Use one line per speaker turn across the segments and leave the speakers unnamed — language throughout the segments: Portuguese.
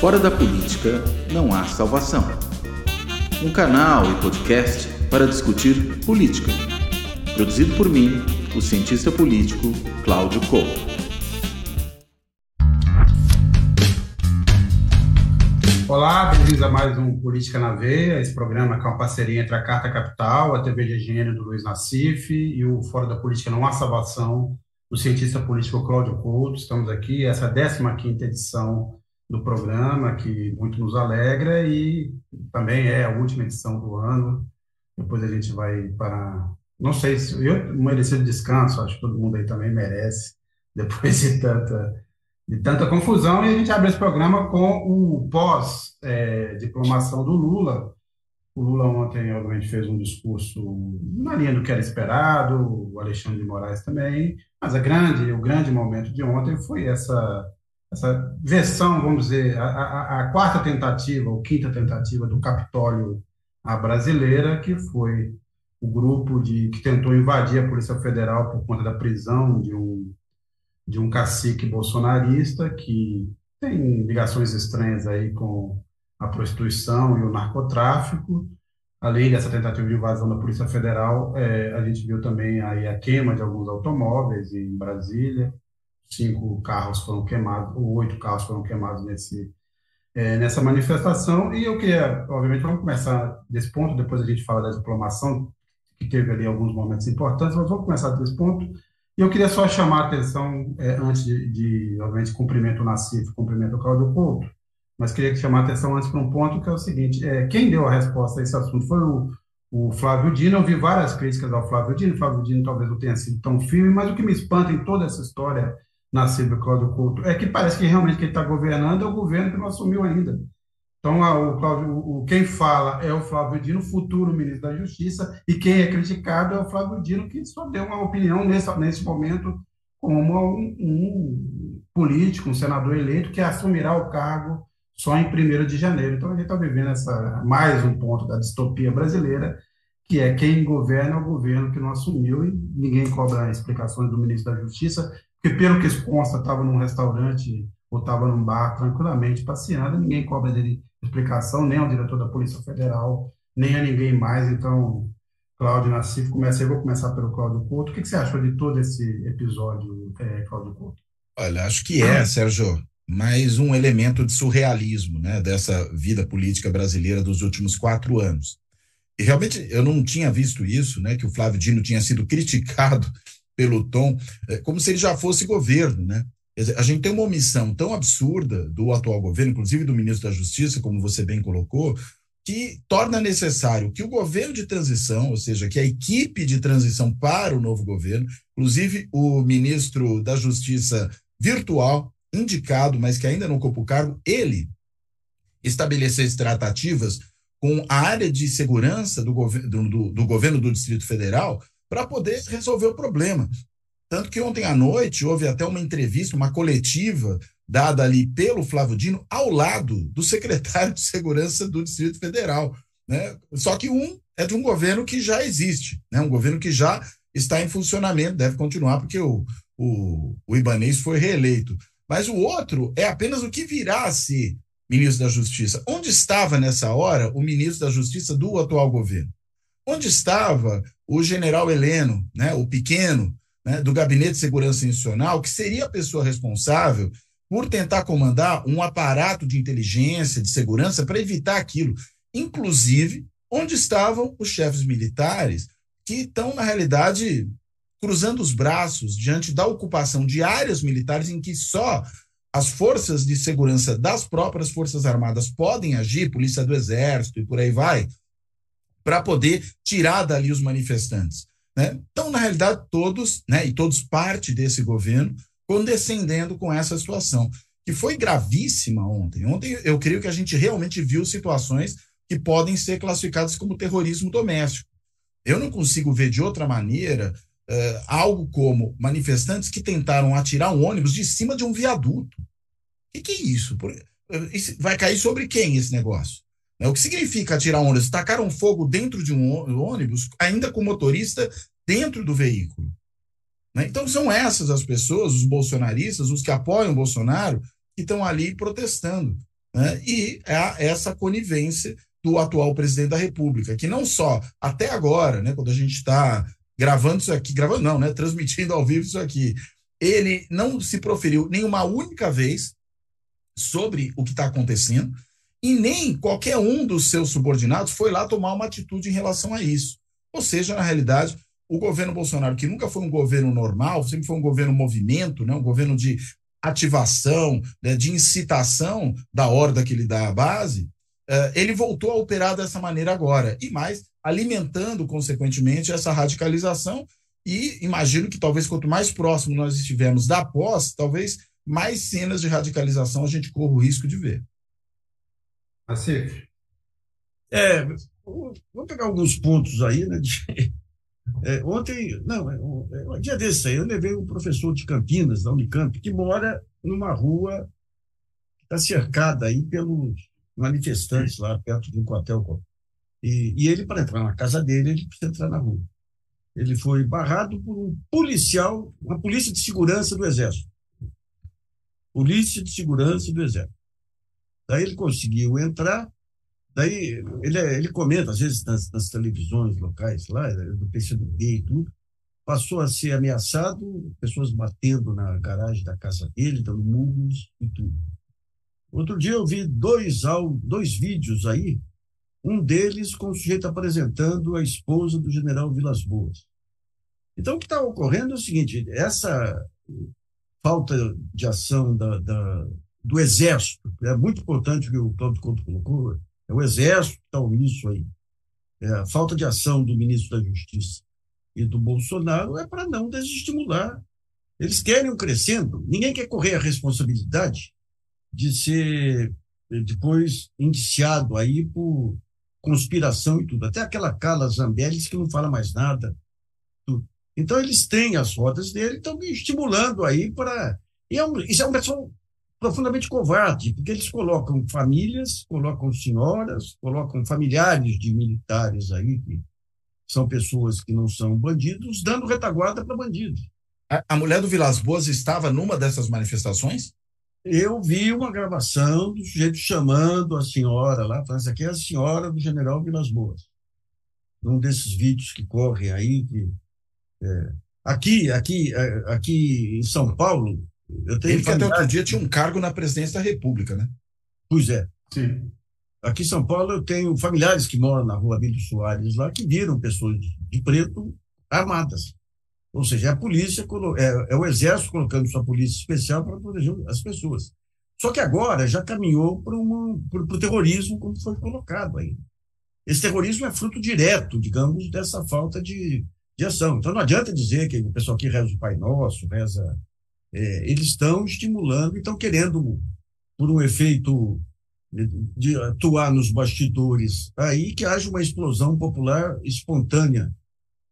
Fora da política não há salvação. Um canal e podcast para discutir política. Produzido por mim, o cientista político Cláudio Couto.
Olá, bem-vindos a mais um Política na Veia, esse programa que é uma parceria entre a Carta Capital, a TV de Gênero do Luiz Nassif e o Fora da Política Não Há Salvação, do cientista político Cláudio Couto. Estamos aqui, essa é a 15ª edição do programa, que muito nos alegra e também é a última edição do ano. Depois a gente vai para. Não sei se. Eu mereci descanso, acho que todo mundo aí também merece, depois de tanta, de tanta confusão. E a gente abre esse programa com o pós-diplomação é, do Lula. O Lula ontem, obviamente, fez um discurso na linha do que era esperado, o Alexandre de Moraes também, mas a grande, o grande momento de ontem foi essa essa versão, vamos dizer, a, a, a, quarta tentativa ou quinta tentativa do Capitólio à brasileira, que foi o grupo de, que tentou invadir a Polícia Federal por conta da prisão de um, de um cacique bolsonarista que tem ligações estranhas aí com a prostituição e o narcotráfico. Além dessa tentativa de invasão da Polícia Federal, é, a gente viu também aí a queima de alguns automóveis em Brasília, cinco carros foram queimados, ou oito carros foram queimados nesse, é, nessa manifestação. E eu queria, obviamente, vamos começar desse ponto, depois a gente fala da diplomação, que teve ali alguns momentos importantes, mas vamos começar desse ponto. E eu queria só chamar a atenção, é, antes de, de, obviamente, cumprimento o Nassif, cumprimento o Claudio Couto, mas queria chamar a atenção antes para um ponto que é o seguinte: é, quem deu a resposta a esse assunto foi o, o Flávio Dino. Eu vi várias críticas ao Flávio Dino. O Flávio Dino talvez não tenha sido tão firme, mas o que me espanta em toda essa história na Silvia Cláudio Couto, é que parece que realmente quem está governando é o governo que não assumiu ainda. Então, o Cláudio, o, quem fala é o Flávio Dino, futuro ministro da Justiça, e quem é criticado é o Flávio Dino, que só deu uma opinião nesse, nesse momento como um, um político, um senador eleito, que assumirá o cargo só em 1 de janeiro. Então, a gente está vivendo essa, mais um ponto da distopia brasileira, que é quem governa é o governo que não assumiu e ninguém cobra explicações do ministro da Justiça, porque, pelo que consta, estava num restaurante ou estava num bar tranquilamente passeando, ninguém cobra dele explicação, nem ao diretor da Polícia Federal, nem a ninguém mais. Então, Cláudio Nassif, começa, eu vou começar pelo Cláudio Couto. O que, que você achou de todo esse episódio, é, Cláudio Couto?
Olha, acho que é, Sérgio, mais um elemento de surrealismo né, dessa vida política brasileira dos últimos quatro anos. E realmente eu não tinha visto isso, né, que o Flávio Dino tinha sido criticado pelo tom, é, como se ele já fosse governo, né? A gente tem uma omissão tão absurda do atual governo, inclusive do ministro da Justiça, como você bem colocou, que torna necessário que o governo de transição, ou seja, que a equipe de transição para o novo governo, inclusive o ministro da Justiça virtual, indicado, mas que ainda não ocupa o cargo, ele estabelecesse tratativas com a área de segurança do, do, do, do governo do Distrito Federal para poder resolver o problema. Tanto que ontem à noite houve até uma entrevista, uma coletiva dada ali pelo Flávio Dino ao lado do secretário de Segurança do Distrito Federal. Né? Só que um é de um governo que já existe, né? um governo que já está em funcionamento, deve continuar, porque o, o, o Ibanês foi reeleito. Mas o outro é apenas o que virá a ser ministro da Justiça. Onde estava nessa hora o ministro da Justiça do atual governo? Onde estava o general Heleno, né, o pequeno, né, do Gabinete de Segurança Institucional, que seria a pessoa responsável por tentar comandar um aparato de inteligência, de segurança, para evitar aquilo. Inclusive, onde estavam os chefes militares, que estão, na realidade, cruzando os braços diante da ocupação de áreas militares em que só as forças de segurança das próprias Forças Armadas podem agir, Polícia do Exército e por aí vai, para poder tirar dali os manifestantes. Né? Então, na realidade, todos, né, e todos parte desse governo, condescendendo com essa situação, que foi gravíssima ontem. Ontem eu creio que a gente realmente viu situações que podem ser classificadas como terrorismo doméstico. Eu não consigo ver de outra maneira uh, algo como manifestantes que tentaram atirar um ônibus de cima de um viaduto. O que, que é isso? Vai cair sobre quem esse negócio? Né? O que significa atirar um ônibus? Tacaram fogo dentro de um ônibus, ainda com o motorista dentro do veículo. Né? Então, são essas as pessoas, os bolsonaristas, os que apoiam o Bolsonaro, que estão ali protestando. né? e é essa conivência do atual presidente da República, que não só até agora, né, quando a gente está gravando isso aqui, gravando não, né, transmitindo ao vivo isso aqui, ele não se proferiu nenhuma única vez sobre o que está acontecendo e nem qualquer um dos seus subordinados foi lá tomar uma atitude em relação a isso. Ou seja, na realidade, o governo Bolsonaro, que nunca foi um governo normal, sempre foi um governo movimento, né, um governo de ativação, né, de incitação da horda que lhe dá a base, uh, ele voltou a operar dessa maneira agora. E mais, alimentando, consequentemente, essa radicalização. E imagino que talvez quanto mais próximo nós estivermos da posse, talvez mais cenas de radicalização a gente corra o risco de ver.
Acif.
É, vou pegar alguns pontos aí, né? De, é, ontem, não, é, um é, dia desse aí, eu levei um professor de Campinas, da Unicamp, que mora numa rua que está cercada aí pelos manifestantes lá perto de um quartel. E, e ele, para entrar na casa dele, ele precisa entrar na rua. Ele foi barrado por um policial, uma polícia de segurança do Exército. Polícia de segurança do Exército. Daí ele conseguiu entrar, daí ele, ele comenta, às vezes, nas, nas televisões locais lá, do PCdoB e tudo, passou a ser ameaçado, pessoas batendo na garagem da casa dele, dando murros e tudo. Outro dia eu vi dois, dois vídeos aí, um deles com o sujeito apresentando a esposa do general Vilas Boas. Então, o que está ocorrendo é o seguinte: essa falta de ação da, da, do Exército, é muito importante o que o Cláudio Couto colocou, é o Exército que está nisso aí. É, a falta de ação do ministro da Justiça e do Bolsonaro é para não desestimular. Eles querem um crescendo. Ninguém quer correr a responsabilidade de ser eh, depois indiciado aí por conspiração e tudo. Até aquela Carla Zambelli que não fala mais nada. Então, eles têm as rodas dele, estão estimulando aí para. E é um, isso é uma pessoa profundamente covarde, porque eles colocam famílias, colocam senhoras, colocam familiares de militares aí, que são pessoas que não são bandidos, dando retaguarda para bandidos.
A, a, mulher do Vilas Boas estava numa dessas manifestações?
Eu vi uma gravação do sujeito chamando a senhora lá, falando, essa aqui é a senhora do general Vilas Boas. Um desses vídeos que correm aí, que, é, aqui, aqui, é, aqui em São Paulo,
eu tenho Ele que até outro dia tinha um cargo na presidência da República, né?
Pois é. Sim. Aqui em São Paulo eu tenho familiares que moram na rua Abílio Soares lá, que viram pessoas de preto armadas. Ou seja, é a polícia, é, é o exército colocando sua polícia especial para proteger as pessoas. Só que agora já caminhou para o terrorismo, como foi colocado aí. Esse terrorismo é fruto direto, digamos, dessa falta de, de ação. Então não adianta dizer que o pessoal aqui reza o Pai Nosso, reza é, eles estão estimulando e estão querendo, por um efeito de atuar nos bastidores, aí que haja uma explosão popular espontânea,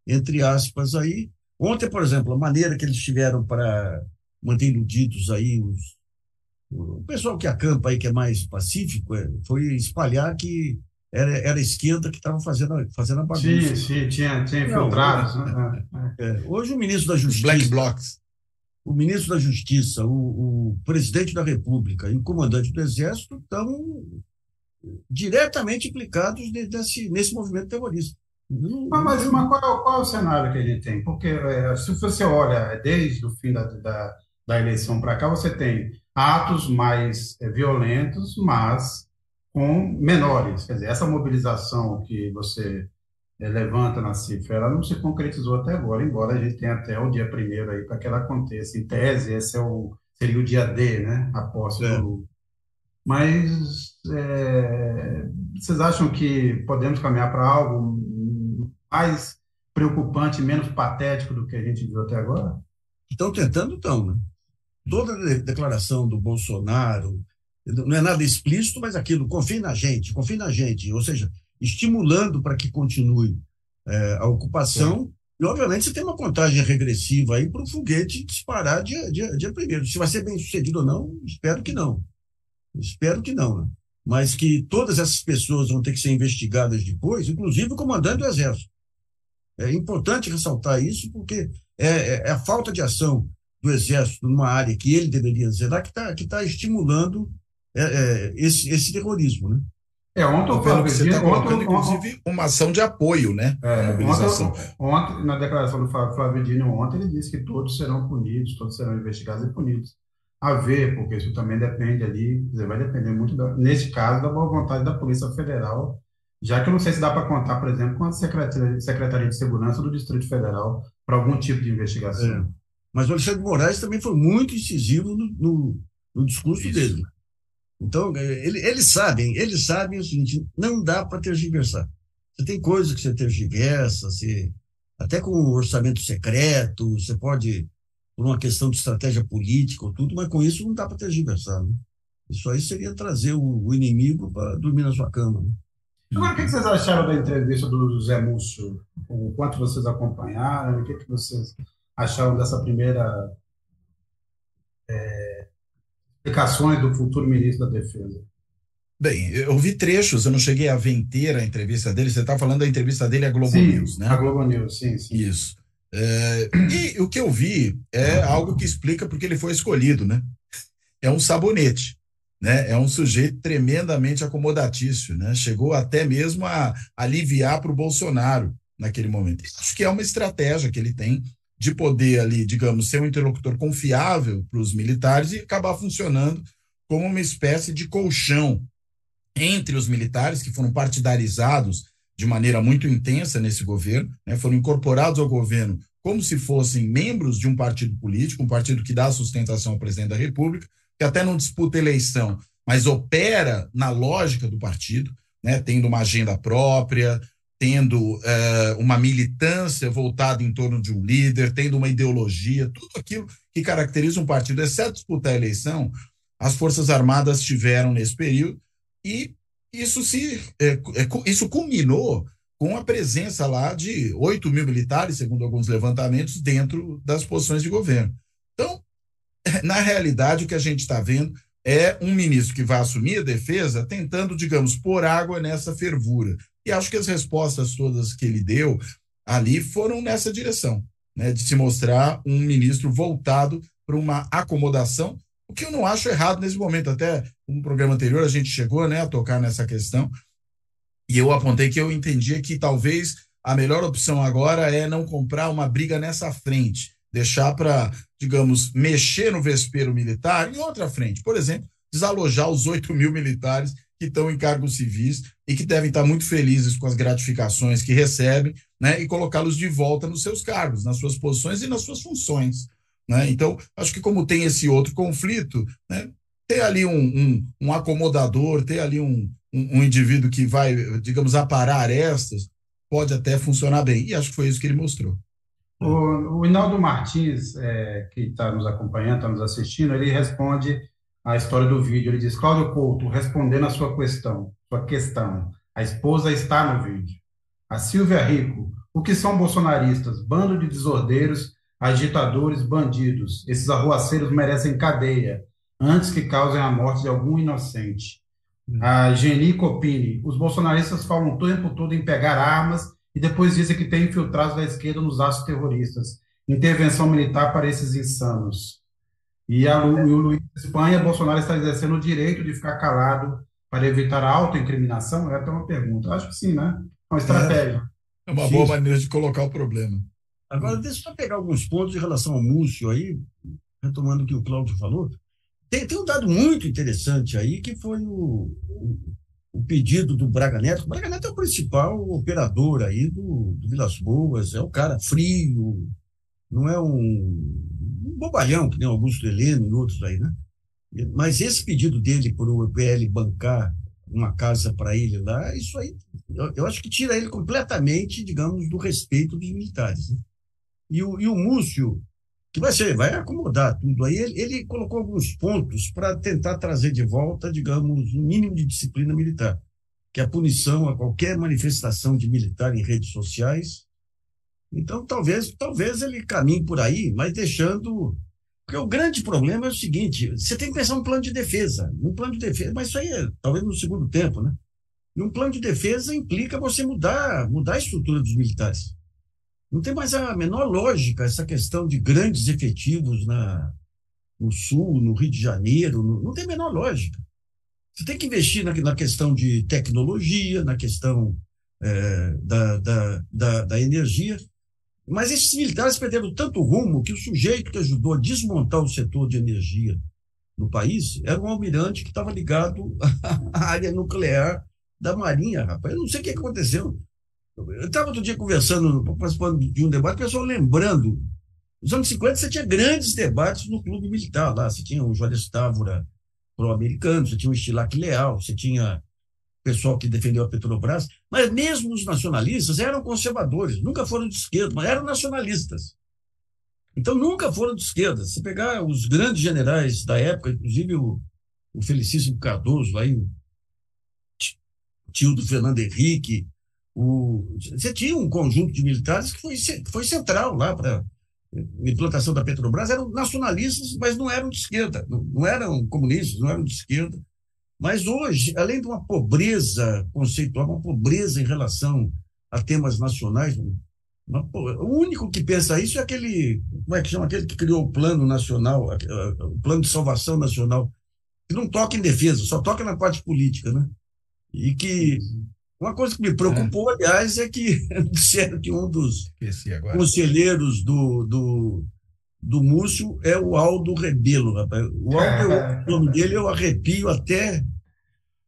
entre aspas, aí. Ontem, por exemplo, a maneira que eles tiveram para manter iludidos aí os, o pessoal que acampa aí, que é mais pacífico, é, foi espalhar que era, era a esquerda que estava fazendo, fazendo a bagunça.
Sim, sim, tinha, tinha infiltrados. Né?
É, é, hoje o ministro da Justiça...
Black Blocs
o ministro da Justiça, o, o, presidente da República e o comandante do Exército estão diretamente implicados nesse, nesse movimento terrorista.
Mas, mas, qual, qual, é o cenário que ele tem? Porque é, se você olha desde o fim da, da, da eleição para cá, você tem atos mais é, violentos, mas com menores. Quer dizer, essa mobilização que você é, levanta na cifra, ela não se concretizou até agora, embora a gente tenha até o dia primeiro aí para que ela aconteça. Em tese, esse é o, seria o dia D, né? A posse é. do Lula. Mas é, vocês acham que podemos caminhar para algo mais preocupante, menos patético do que a gente viu até agora?
Estão tentando, estão, né? Toda declaração do Bolsonaro, não é nada explícito, mas aquilo, confie na gente, confie na gente. Ou seja, estimulando para que continue é, a ocupação. E, obviamente, você tem uma contagem regressiva aí para o foguete disparar dia, dia, dia primeiro. Se vai ser bem sucedido ou não, espero que não. Espero que não, né? Mas que todas essas pessoas vão ter que ser investigadas depois, inclusive o comandante do Exército. É importante ressaltar isso, porque é, é, é a falta de ação do Exército numa área que ele deveria zelar que está que tá estimulando é, é, esse, esse terrorismo, né?
É, ontem o Flávio você está colocando, ontem, inclusive, uma ação de apoio, né?
É, mobilização. Ontem, ontem, na declaração do Flávio Dino, ontem ele disse que todos serão punidos, todos serão investigados e punidos. A ver, porque isso também depende ali, vai depender muito, da, nesse caso, da boa vontade da Polícia Federal, já que eu não sei se dá para contar, por exemplo, com a Secretaria, Secretaria de Segurança do Distrito Federal para algum tipo de investigação. É.
Mas o Alexandre Moraes também foi muito incisivo no, no, no discurso isso. dele. Então, é, ele, eles sabem, eles sabem o seguinte: não dá para tergiversar. Você tem coisas que você tergiversa, você, até com o orçamento secreto, você pode, por uma questão de estratégia política ou tudo, mas com isso não dá para tergiversar. Né? Isso aí seria trazer o, o inimigo para dormir na sua cama. Né?
Agora, o que vocês acharam da entrevista do Zé Múcio? O quanto vocês acompanharam? O que vocês acharam dessa primeira é, explicações do futuro ministro da Defesa?
Bem, eu vi trechos, eu não cheguei a ver inteira a entrevista dele. Você está falando da entrevista dele à Globo
sim,
News, né?
A Globo News, sim, sim.
Isso. É, e o que eu vi é algo que explica porque ele foi escolhido, né? É um sabonete, né? É um sujeito tremendamente acomodatício, né? Chegou até mesmo a aliviar para o Bolsonaro naquele momento. Acho que é uma estratégia que ele tem de poder ali, digamos, ser um interlocutor confiável para os militares e acabar funcionando como uma espécie de colchão entre os militares que foram partidarizados de maneira muito intensa nesse governo, né, foram incorporados ao governo como se fossem membros de um partido político, um partido que dá sustentação ao presidente da República, que até não disputa eleição, mas opera na lógica do partido, né, tendo uma agenda própria, tendo é, uma militância voltada em torno de um líder, tendo uma ideologia, tudo aquilo que caracteriza um partido, exceto disputar a eleição, as Forças Armadas tiveram nesse período e isso se é, isso culminou com a presença lá de 8 mil militares, segundo alguns levantamentos, dentro das posições de governo. Então, na realidade, o que a gente está vendo é um ministro que vai assumir a defesa tentando, digamos, pôr água nessa fervura. E acho que as respostas todas que ele deu ali foram nessa direção, né, de se mostrar um ministro voltado para uma acomodação, o que eu não acho errado nesse momento. Até um programa anterior a gente chegou né, a tocar nessa questão, e eu apontei que eu entendia que talvez a melhor opção agora é não comprar uma briga nessa frente, deixar para, digamos, mexer no vespeiro militar em outra frente. Por exemplo, desalojar os 8 mil militares que estão em cargos civis e que devem estar muito felizes com as gratificações que recebem, né, e colocá-los de volta nos seus cargos, nas suas posições e nas suas funções. Né? Então, acho que como tem esse outro conflito, né, ter ali um, um, um acomodador, ter ali um, um, um, indivíduo que vai, digamos, aparar arestas, pode até funcionar bem. E acho que foi isso que ele mostrou.
O, o Inaldo Martins, é, que está nos acompanhando, está nos assistindo, ele responde a história do vídeo. Ele diz: Cláudio Couto, respondendo a sua questão, sua questão. A esposa está no vídeo. A Silvia Rico, o que são bolsonaristas? Bando de desordeiros, agitadores, bandidos. Esses arruaceiros merecem cadeia antes que causem a morte de algum inocente. A Geni Copini, os bolsonaristas falam o tempo todo em pegar armas e depois dizem que tem infiltrados da esquerda nos atos terroristas. Intervenção militar para esses insanos. E, a, e o Luiz Espanha, Bolsonaro está exercendo o direito de ficar calado para evitar a autoincriminação? É até uma pergunta. Acho que sim, né? É uma estratégia.
É, é uma boa maneira de colocar o problema.
Agora, deixa eu pegar alguns pontos em relação ao Múcio aí, retomando o que o Cláudio falou. Tem, tem um dado muito interessante aí, que foi o, o, o, pedido do Braga Neto. O Braga Neto é o principal operador aí do, do Vilas Boas, é o cara frio, não é um um bobalhão, que nem Augusto Heleno e outros aí, né? Mas esse pedido dele para o PL bancar uma casa para ele lá, isso aí, eu, eu, acho que tira ele completamente, digamos, do respeito dos militares. Né? E, o, e o Múcio, que vai ser, vai acomodar tudo aí, ele, ele colocou alguns pontos para tentar trazer de volta, digamos, um mínimo de disciplina militar, que é a punição a qualquer manifestação de militar em redes sociais, então, talvez, talvez ele caminhe por aí, mas deixando. Porque o grande problema é o seguinte: você tem que pensar um plano de defesa. Um plano de defesa, mas isso aí é talvez no segundo tempo, né? E um plano de defesa implica você mudar, mudar a estrutura dos militares. Não tem mais a menor lógica essa questão de grandes efetivos na, no Sul, no Rio de Janeiro, no, não tem a menor lógica. Você tem que investir na, na questão de tecnologia, na questão é, da, da, da, da energia. Mas esses militares perderam tanto rumo que o sujeito que ajudou a desmontar o setor de energia no país era um almirante que estava ligado à área nuclear da Marinha, rapaz. Eu não sei o que aconteceu. Eu estava outro dia conversando, participando de um debate, o pessoal lembrando. Nos anos 50 você tinha grandes debates no clube militar lá. Você tinha o Juarez Távora pró-americano, você tinha o Estilac Leal, você tinha pessoal que defendeu a Petrobras, mas mesmo os nacionalistas eram conservadores, nunca foram de esquerda, mas eram nacionalistas. Então nunca foram de esquerda. Se pegar os grandes generais da época, inclusive o, o Felicíssimo Cardoso, aí, o tio do Fernando Henrique, o, você tinha um conjunto de militares que foi, foi central lá para a implantação da Petrobras, eram nacionalistas, mas não eram de esquerda, não, não eram comunistas, não eram de esquerda. Mas hoje, além de uma pobreza conceitual, uma pobreza em relação a temas nacionais, uma, o único que pensa isso é aquele, como é que chama, aquele que criou o plano nacional, o plano de salvação nacional, que não toca em defesa, só toca na parte política, né? E que uma coisa que me preocupou, é. aliás, é que disseram que um dos conselheiros do, do, do Múcio é o Aldo Rebelo, rapaz. O Aldo, é. o nome dele eu arrepio até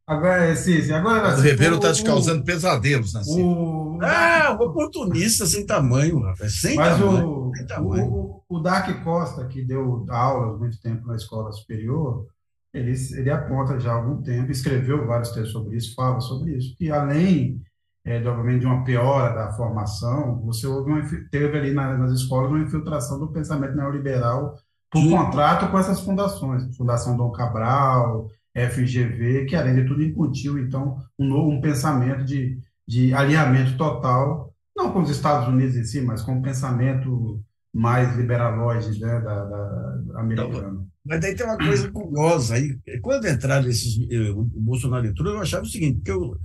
Agora, sim, agora.
O Ribeiro está te causando pesadelos, né?
O... Ah, oportunista sem tamanho, rapaz. Sem
Mas
tamanho.
O, sem tamanho. O, o Dark Costa, que deu aula muito tempo na escola superior, ele, ele aponta já há algum tempo, escreveu vários textos sobre isso, fala sobre isso, que além, é, de, obviamente, de uma piora da formação, você uma, teve ali na, nas escolas uma infiltração do pensamento neoliberal por Sim. contrato com essas fundações, Fundação Dom Cabral, FGV, que além de tudo incutiu, então, um novo um pensamento de, de alinhamento total, não com os Estados Unidos em si, mas com um pensamento mais liberalóide né, da, da, americana.
Mas daí tem uma coisa curiosa aí. Quando entraram esses. Eh, o Bolsonaro entrou, eu achava o seguinte, porque o,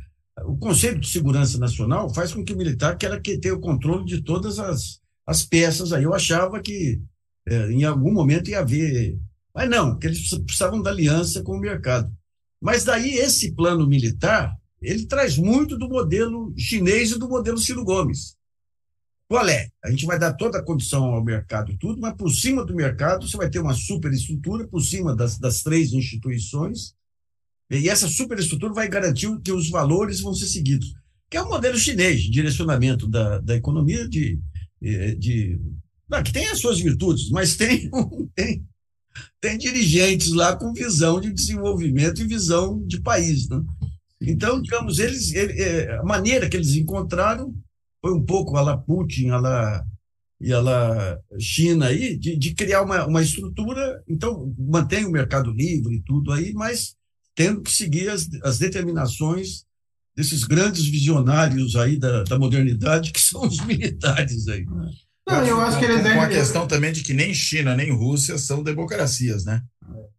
o conceito de segurança nacional faz com que o militar queira que ter o controle de todas as, as peças aí. Eu achava que é, em algum momento ia haver mas não, que eles precisavam da aliança com o mercado. Mas daí esse plano militar, ele traz muito do modelo chinês e do modelo Ciro Gomes. Qual é? A gente vai dar toda a condição ao mercado e tudo, mas por cima do mercado você vai ter uma superestrutura, por cima das, das três instituições, e essa superestrutura vai garantir que os valores vão ser seguidos. Que é o modelo chinês direcionamento da, da economia, de, de, de não, que tem as suas virtudes, mas tem, tem tem dirigentes lá com visão de desenvolvimento e visão de país. Né? Então, digamos, eles, ele, é, a maneira que eles encontraram foi um pouco a la Putin, a la, e a la China aí, de, de criar uma, uma estrutura, então mantém o mercado livre e tudo aí, mas tendo que seguir as, as determinações desses grandes visionários aí da, da modernidade, que são os militares aí. É.
Não, eu acho que eles Com a questão também de que nem China nem Rússia são democracias, né?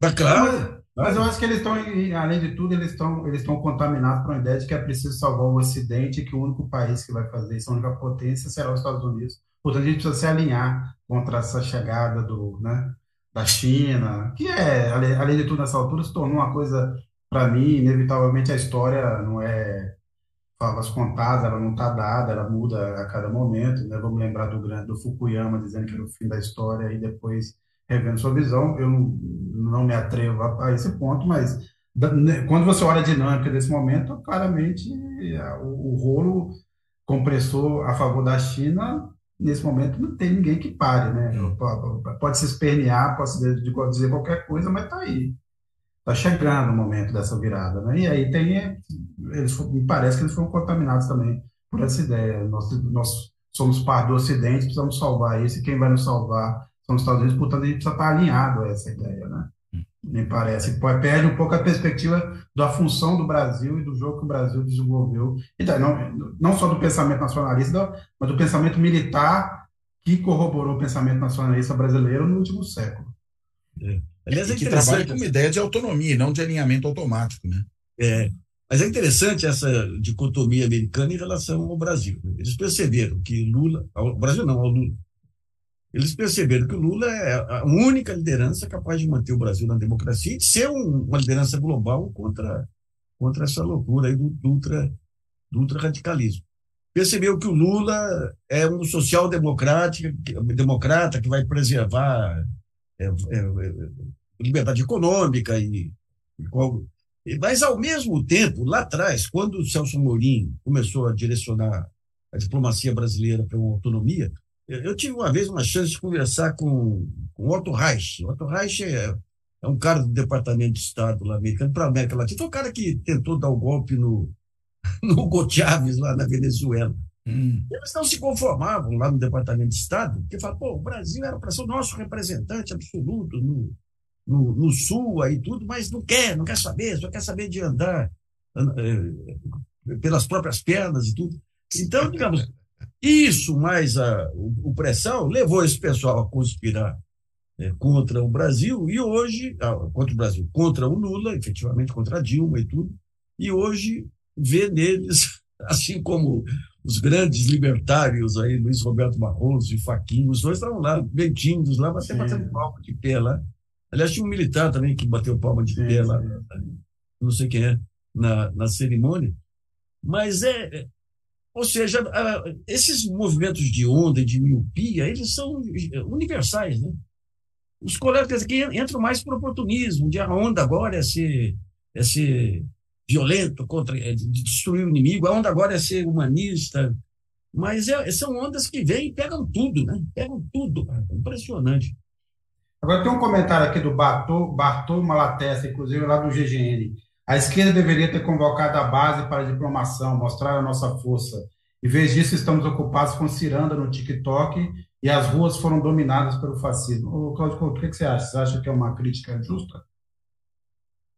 Mas, claro. Mas eu acho que eles estão, além de tudo, eles estão eles estão contaminados por a ideia de que é preciso salvar o Ocidente e que o único país que vai fazer isso, a única potência, será os Estados Unidos. Portanto, a gente precisa se alinhar contra essa chegada do, né, da China, que é, além de tudo, nessa altura, se tornou uma coisa, para mim, inevitavelmente a história não é favas contadas, ela não está dada, ela muda a cada momento, né? Vamos lembrar do grande do Fukuyama dizendo que era o fim da história e depois revendo sua visão. Eu não, não me atrevo a, a esse ponto, mas né, quando você olha a dinâmica desse momento, claramente o, o rolo compressor a favor da China nesse momento não tem ninguém que pare, né? Pode se espernear, pode dizer qualquer coisa, mas está aí. Está chegando o momento dessa virada, né? E aí tem, eles, me parece que eles foram contaminados também por essa ideia. Nós, nós somos parte do Ocidente, precisamos salvar isso, e quem vai nos salvar são os Estados Unidos, portanto a gente precisa estar alinhado a essa ideia, né? Me parece. Perde um pouco a perspectiva da função do Brasil e do jogo que o Brasil desenvolveu. Então, não, não só do pensamento nacionalista, mas do pensamento militar que corroborou o pensamento nacionalista brasileiro no último século.
É. Aliás, é que trabalha com uma ideia de autonomia, não de alinhamento automático, né?
É, mas é interessante essa dicotomia americana em relação ao Brasil. Eles perceberam que Lula, ao Brasil não, ao Lula, eles perceberam que o Lula é a única liderança capaz de manter o Brasil na democracia e de ser um, uma liderança global contra contra essa loucura aí do, do ultra, do ultra-radicalismo. Percebeu que o Lula é um social-democrata democrata que vai preservar é, é, é, liberdade econômica e, e, mas ao mesmo tempo lá atrás quando o Celso Mourinho começou a direcionar a diplomacia brasileira para uma autonomia eu tive uma vez uma chance de conversar com, com Otto Reich. Otto Reich é, é um cara do Departamento de Estado lá americano para a América Latina. Foi o cara que tentou dar o um golpe no, no Hugo Chávez lá na Venezuela. Hum. Eles não se conformavam lá no Departamento de Estado, porque falavam, pô, o Brasil era para ser o nosso representante absoluto no, no, no, Sul aí tudo, mas não quer, não quer saber, só quer saber de andar é, pelas próprias pernas e tudo. Então, digamos, isso, mais a, o, pressão, levou esse pessoal a conspirar é, contra o Brasil e hoje, ah, contra o Brasil, contra o Lula, efetivamente contra a Dilma e tudo, e hoje vê neles, assim como os grandes libertários aí, Luiz Roberto Barroso e Faquinho, os dois estavam lá, bem tímidos lá, até batendo palma de pé lá. Aliás, tinha um militar também que bateu palma de sim, pé lá, não sei quem é, na, na cerimônia. Mas é, ou seja, esses movimentos de onda e de miopia, eles são universais, né? Os colegas aqui entram mais para o oportunismo, de a onda agora é ser, é ser violento, contra, é de destruir o inimigo, a onda agora é ser humanista, mas é, são ondas que vêm e pegam tudo, né? Pegam tudo, é impressionante.
Agora tem um comentário aqui do Bartô, Bartô Malatesta, inclusive lá do GGN. A esquerda deveria ter convocado a base para a diplomação, mostrar a nossa força. Em vez disso, estamos ocupados com ciranda no TikTok e as ruas foram dominadas pelo fascismo. Ô, Cláudio o que você acha? Você acha que é uma crítica justa?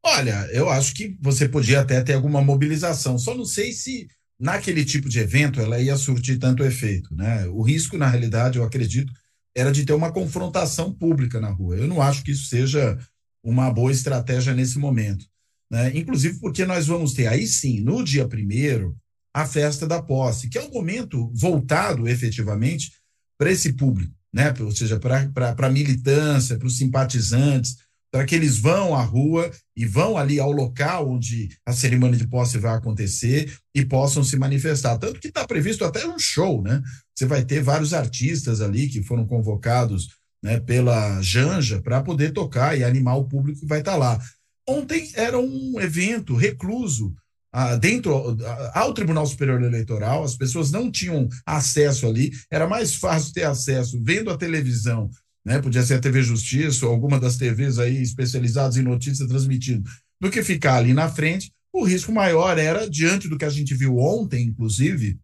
Olha, eu acho que você podia até ter alguma mobilização. Só não sei se naquele tipo de evento ela ia surtir tanto efeito. Né? O risco, na realidade, eu acredito, era de ter uma confrontação pública na rua. Eu não acho que isso seja uma boa estratégia nesse momento. Né? Inclusive porque nós vamos ter aí sim, no dia primeiro, a festa da posse, que é um momento voltado efetivamente para esse público, né? ou seja, para a militância, para os simpatizantes, para que eles vão à rua e vão ali ao local onde a cerimônia de posse vai acontecer e possam se manifestar. Tanto que está previsto até um show, né? Você vai ter vários artistas ali que foram convocados né, pela Janja para poder tocar e animar o público que vai estar tá lá. Ontem era um evento recluso ah, dentro ah, ao Tribunal Superior Eleitoral, as pessoas não tinham acesso ali, era mais fácil ter acesso vendo a televisão, né? Podia ser a TV Justiça ou alguma das TVs aí especializadas em notícias transmitindo, do que ficar ali na frente. O risco maior era, diante do que a gente viu ontem, inclusive,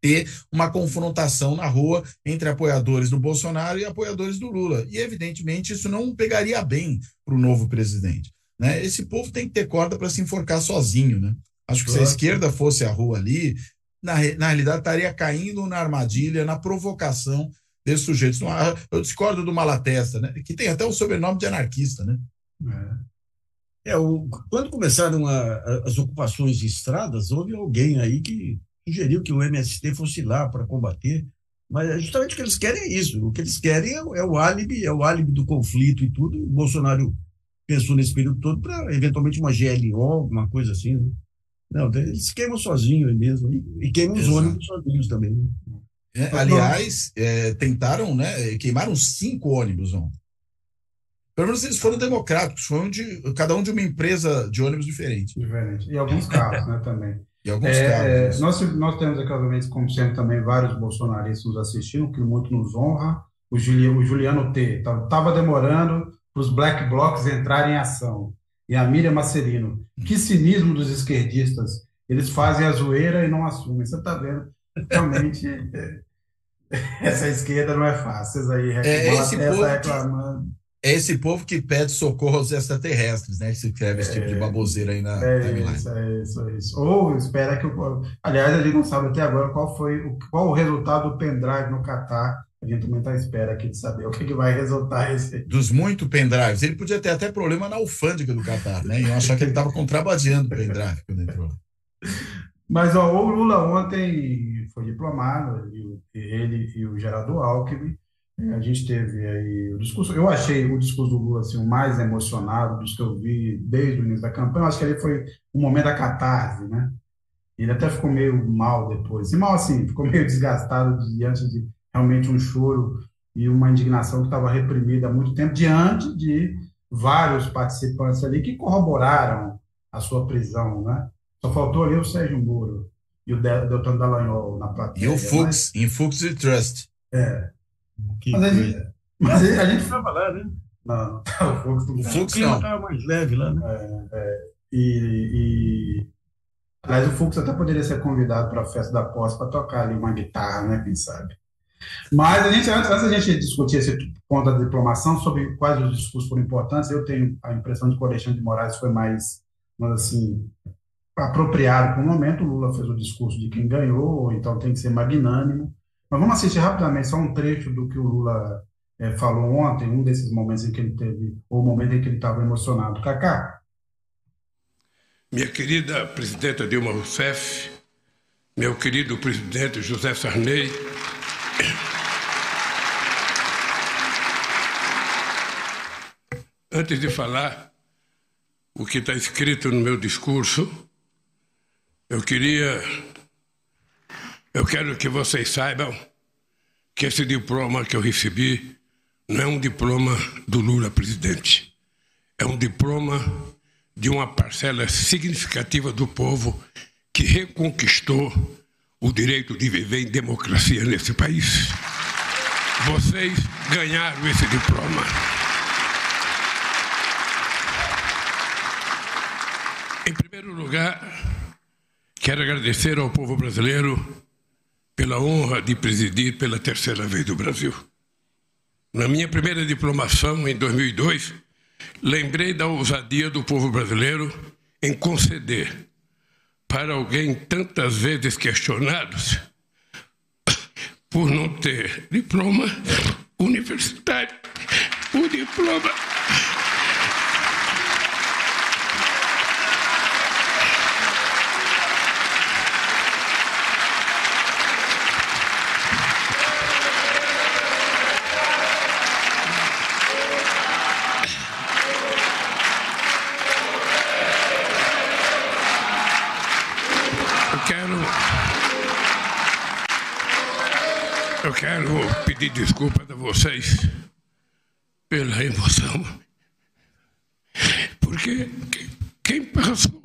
ter uma confrontação na rua entre apoiadores do Bolsonaro e apoiadores do Lula. E, evidentemente, isso não pegaria bem para o novo presidente. Né? Esse povo tem que ter corda para se enforcar sozinho. Né? Acho que se a esquerda fosse a rua ali, na, na realidade estaria caindo na armadilha, na provocação desses sujeitos. Eu discordo do Malatesta, né? que tem até o sobrenome de anarquista. Né?
É. é o, quando começaram a, as ocupações de estradas, houve alguém aí que sugeriu que o MST fosse lá para combater. Mas é justamente o que eles querem é isso. O que eles querem é, é o álibi, é o álibi do conflito e tudo. O Bolsonaro pensou nesse período todo para, eventualmente, uma GLO, alguma coisa assim. Né? Não, eles queimam sozinhos mesmo. E, e queimam Exato. os ônibus sozinhos também. Né?
É, aliás, é, tentaram, né? Queimaram cinco ônibus ontem. Pelo menos eles foram democráticos, foram de, cada um de uma empresa de ônibus diferente.
Diferente. E alguns carros, né, também.
E alguns é, carros.
Nós, nós temos aqui, obviamente, como sempre, também vários bolsonaristas nos assistindo, que muito nos honra. O Juliano, o Juliano T. Estava demorando, para os black blocs entrarem em ação. E a Miriam Macerino, que cinismo dos esquerdistas. Eles fazem a zoeira e não assumem. Você está vendo? Realmente, é, essa esquerda não é fácil. Vocês aí
é esse povo reclamando. Que, é esse povo que pede socorro aos extraterrestres, né? Que se escreve esse tipo de é. baboseira aí na
é timeline. Isso, é isso, é isso. Ou espera que. O, aliás, a gente não sabe até agora qual foi o, qual o resultado do pendrive no Catar a gente também está à espera aqui de saber o que, que vai resultar esse.
Dos muito pendrives. Ele podia ter até problema na alfândega do Catar, né? E achar que ele estava contrabandeando pendrive quando entrou.
Mas ó, o Lula ontem foi diplomado, ele e o Gerardo Alckmin, É, a gente teve aí o discurso, eu achei o discurso do Lula assim, o mais emocionado dos que eu vi desde o início da campanha. Eu acho que ali foi o momento da catarse, né? Ele até ficou meio mal depois. E mal assim, ficou meio desgastado diante de realmente um choro e uma indignação que estava reprimida há muito tempo, diante de vários participantes ali que corroboraram a sua prisão, né? Só faltou ali o Sérgio Moro e o Deltan Dallagnol na plateia.
E o Fux, mas... em Fux e Trust.
É. Que mas, a gente, mas a gente
estava lá, né?
Não, o Fux,
o Fux não estava mais leve lá, né? É,
é, e, e Aliás, o Fux até poderia ser convidado para a festa da posse para tocar ali uma guitarra, né? Quem sabe? Mas a gente, antes, antes a gente discutir esse ponto da diplomação, sobre quais os discursos foram importantes, eu tenho a impressão de que o Alexandre de Moraes foi mais, mas assim, apropriado para o momento. O Lula fez o discurso de quem ganhou, então tem que ser magnânimo. Mas vamos assistir rapidamente só um trecho do que o Lula é, falou ontem, um desses momentos em que ele teve, ou o momento em que ele estava emocionado. Cacá?
Minha querida presidenta Dilma Rousseff, meu querido presidente José Sarney, Antes de falar o que está escrito no meu discurso, eu queria. Eu quero que vocês saibam que esse diploma que eu recebi não é um diploma do Lula presidente. É um diploma de uma parcela significativa do povo que reconquistou o direito de viver em democracia nesse país. Vocês ganharam esse diploma. Em primeiro lugar, quero agradecer ao povo brasileiro pela honra de presidir pela terceira vez do Brasil. Na minha primeira diplomação, em 2002, lembrei da ousadia do povo brasileiro em conceder para alguém tantas vezes questionado por não ter diploma universitário, o diploma quero pedir desculpas a vocês pela emoção. Porque quem passou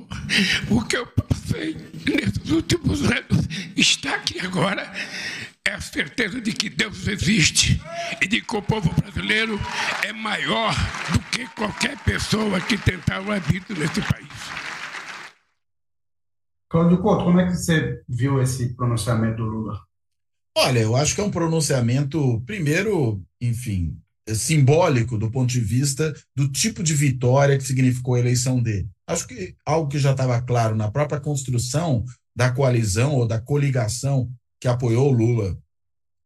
o que eu passei nesses últimos anos está aqui agora é a certeza de que Deus existe e de que o povo brasileiro é maior do que qualquer pessoa que tentar o habito nesse país.
Cláudio Couto, como é que você viu esse pronunciamento do Lula?
Olha, eu acho que é um pronunciamento, primeiro, enfim, simbólico do ponto de vista do tipo de vitória que significou a eleição dele. Acho que algo que já estava claro na própria construção da coalizão ou da coligação que apoiou o Lula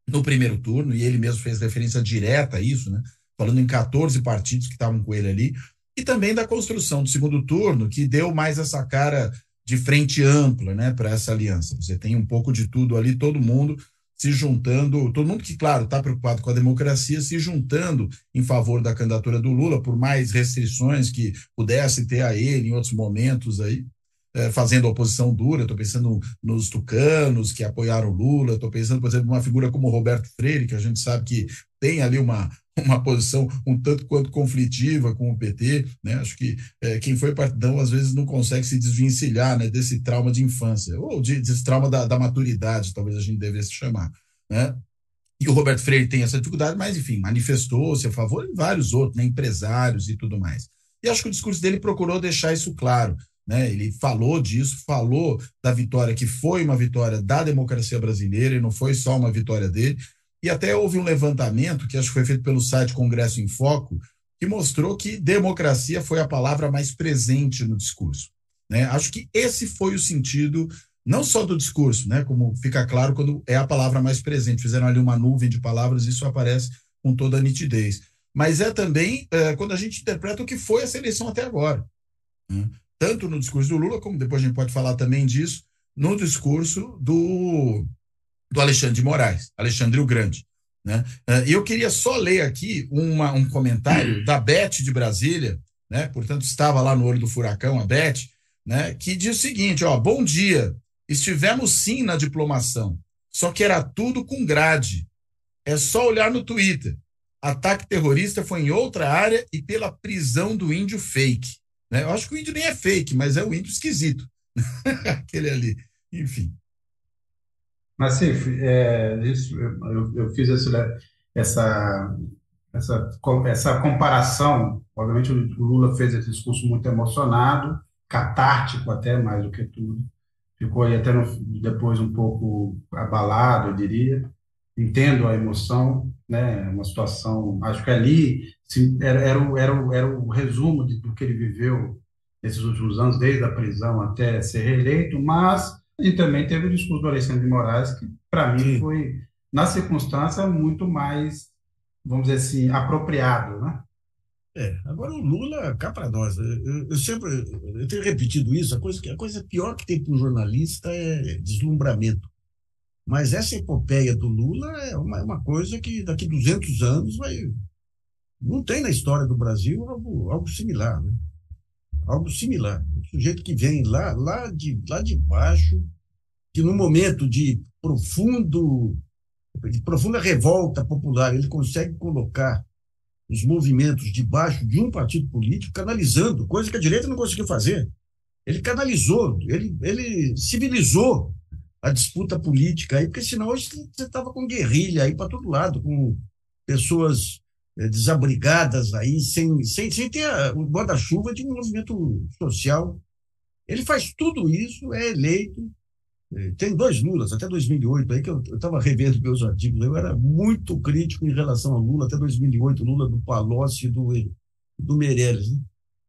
no primeiro turno, e ele mesmo fez referência direta a isso, né? falando em 14 partidos que estavam com ele ali, e também da construção do segundo turno, que deu mais essa cara de frente ampla né, para essa aliança. Você tem um pouco de tudo ali, todo mundo se juntando, todo mundo que, claro, está preocupado com a democracia, se juntando em favor da candidatura do Lula, por mais restrições que pudesse ter a ele em outros momentos aí, é, fazendo oposição dura. Estou pensando nos tucanos que apoiaram o Lula, estou pensando, por exemplo, uma figura como Roberto Freire, que a gente sabe que tem ali uma, uma posição um tanto quanto conflitiva com o PT, né? Acho que é, quem foi partidão às vezes não consegue se desvencilhar né, desse trauma de infância, ou de, desse trauma da, da maturidade, talvez a gente devesse chamar, né? E o Roberto Freire tem essa dificuldade, mas enfim, manifestou-se a favor e vários outros, né, empresários e tudo mais. E acho que o discurso dele procurou deixar isso claro. Né? Ele falou disso, falou da vitória que foi uma vitória da democracia brasileira e não foi só uma vitória dele, e até houve um levantamento, que acho que foi feito pelo site Congresso em Foco, que mostrou que democracia foi a palavra mais presente no discurso. Né? Acho que esse foi o sentido, não só do discurso, né? como fica claro quando é a palavra mais presente. Fizeram ali uma nuvem de palavras, isso aparece com toda a nitidez. Mas é também é, quando a gente interpreta o que foi essa eleição até agora. Né? Tanto no discurso do Lula, como depois a gente pode falar também disso, no discurso do do Alexandre de Moraes, Alexandre o Grande. Né? E eu queria só ler aqui uma, um comentário da Beth de Brasília, né? portanto, estava lá no olho do furacão, a Beth, né? que diz o seguinte: ó, bom dia, estivemos sim na diplomação, só que era tudo com grade. É só olhar no Twitter. Ataque terrorista foi em outra área e pela prisão do índio fake. Né? Eu acho que o índio nem é fake, mas é o índio esquisito. Aquele ali. Enfim.
Mas sim, é, isso, eu, eu fiz essa, essa, essa, essa comparação. Obviamente, o Lula fez esse discurso muito emocionado, catártico até mais do que tudo. Ficou aí até no, depois um pouco abalado, eu diria. Entendo a emoção, né? Uma situação. Acho que ali sim, era, era, o, era, o, era o resumo de, do que ele viveu nesses últimos anos, desde a prisão até ser reeleito, mas e também teve o discurso do Alexandre de Moraes, que para mim foi, na circunstância, muito mais, vamos dizer assim, apropriado, né?
É, agora o Lula, cá para nós, eu, eu, sempre, eu tenho repetido isso, a coisa, a coisa pior que tem para um jornalista é deslumbramento. Mas essa epopeia do Lula é uma, é uma coisa que daqui 200 anos vai... Não tem na história do Brasil algo, algo similar, né? Algo similar sujeito que vem lá, lá, de, lá de baixo, que no momento de profundo de profunda revolta popular, ele consegue colocar os movimentos debaixo de um partido político, canalizando, coisa que a direita não conseguiu fazer. Ele canalizou, ele, ele civilizou a disputa política aí, porque senão hoje você estava com guerrilha aí para todo lado, com pessoas desabrigadas aí, sem, sem, sem ter o guarda-chuva de um movimento social. Ele faz tudo isso, é eleito. É, tem dois Lulas, até 2008, aí que eu estava revendo meus artigos, eu era muito crítico em relação ao Lula, até 2008, Lula do Palocci e do, do Meirelles. Né?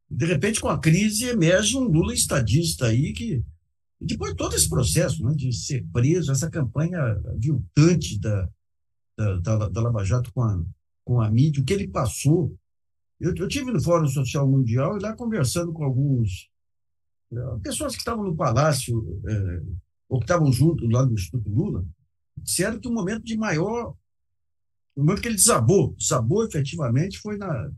De repente, com a crise, emerge um Lula estadista aí que, depois de todo esse processo né, de ser preso, essa campanha viltante da, da, da, da Lava Jato com a, com a mídia, o que ele passou. Eu, eu tive no Fórum Social Mundial e lá conversando com alguns é, pessoas que estavam no palácio é, ou que estavam junto lá do Instituto Lula disseram que o momento de maior, o momento que ele desabou, desabou efetivamente foi na,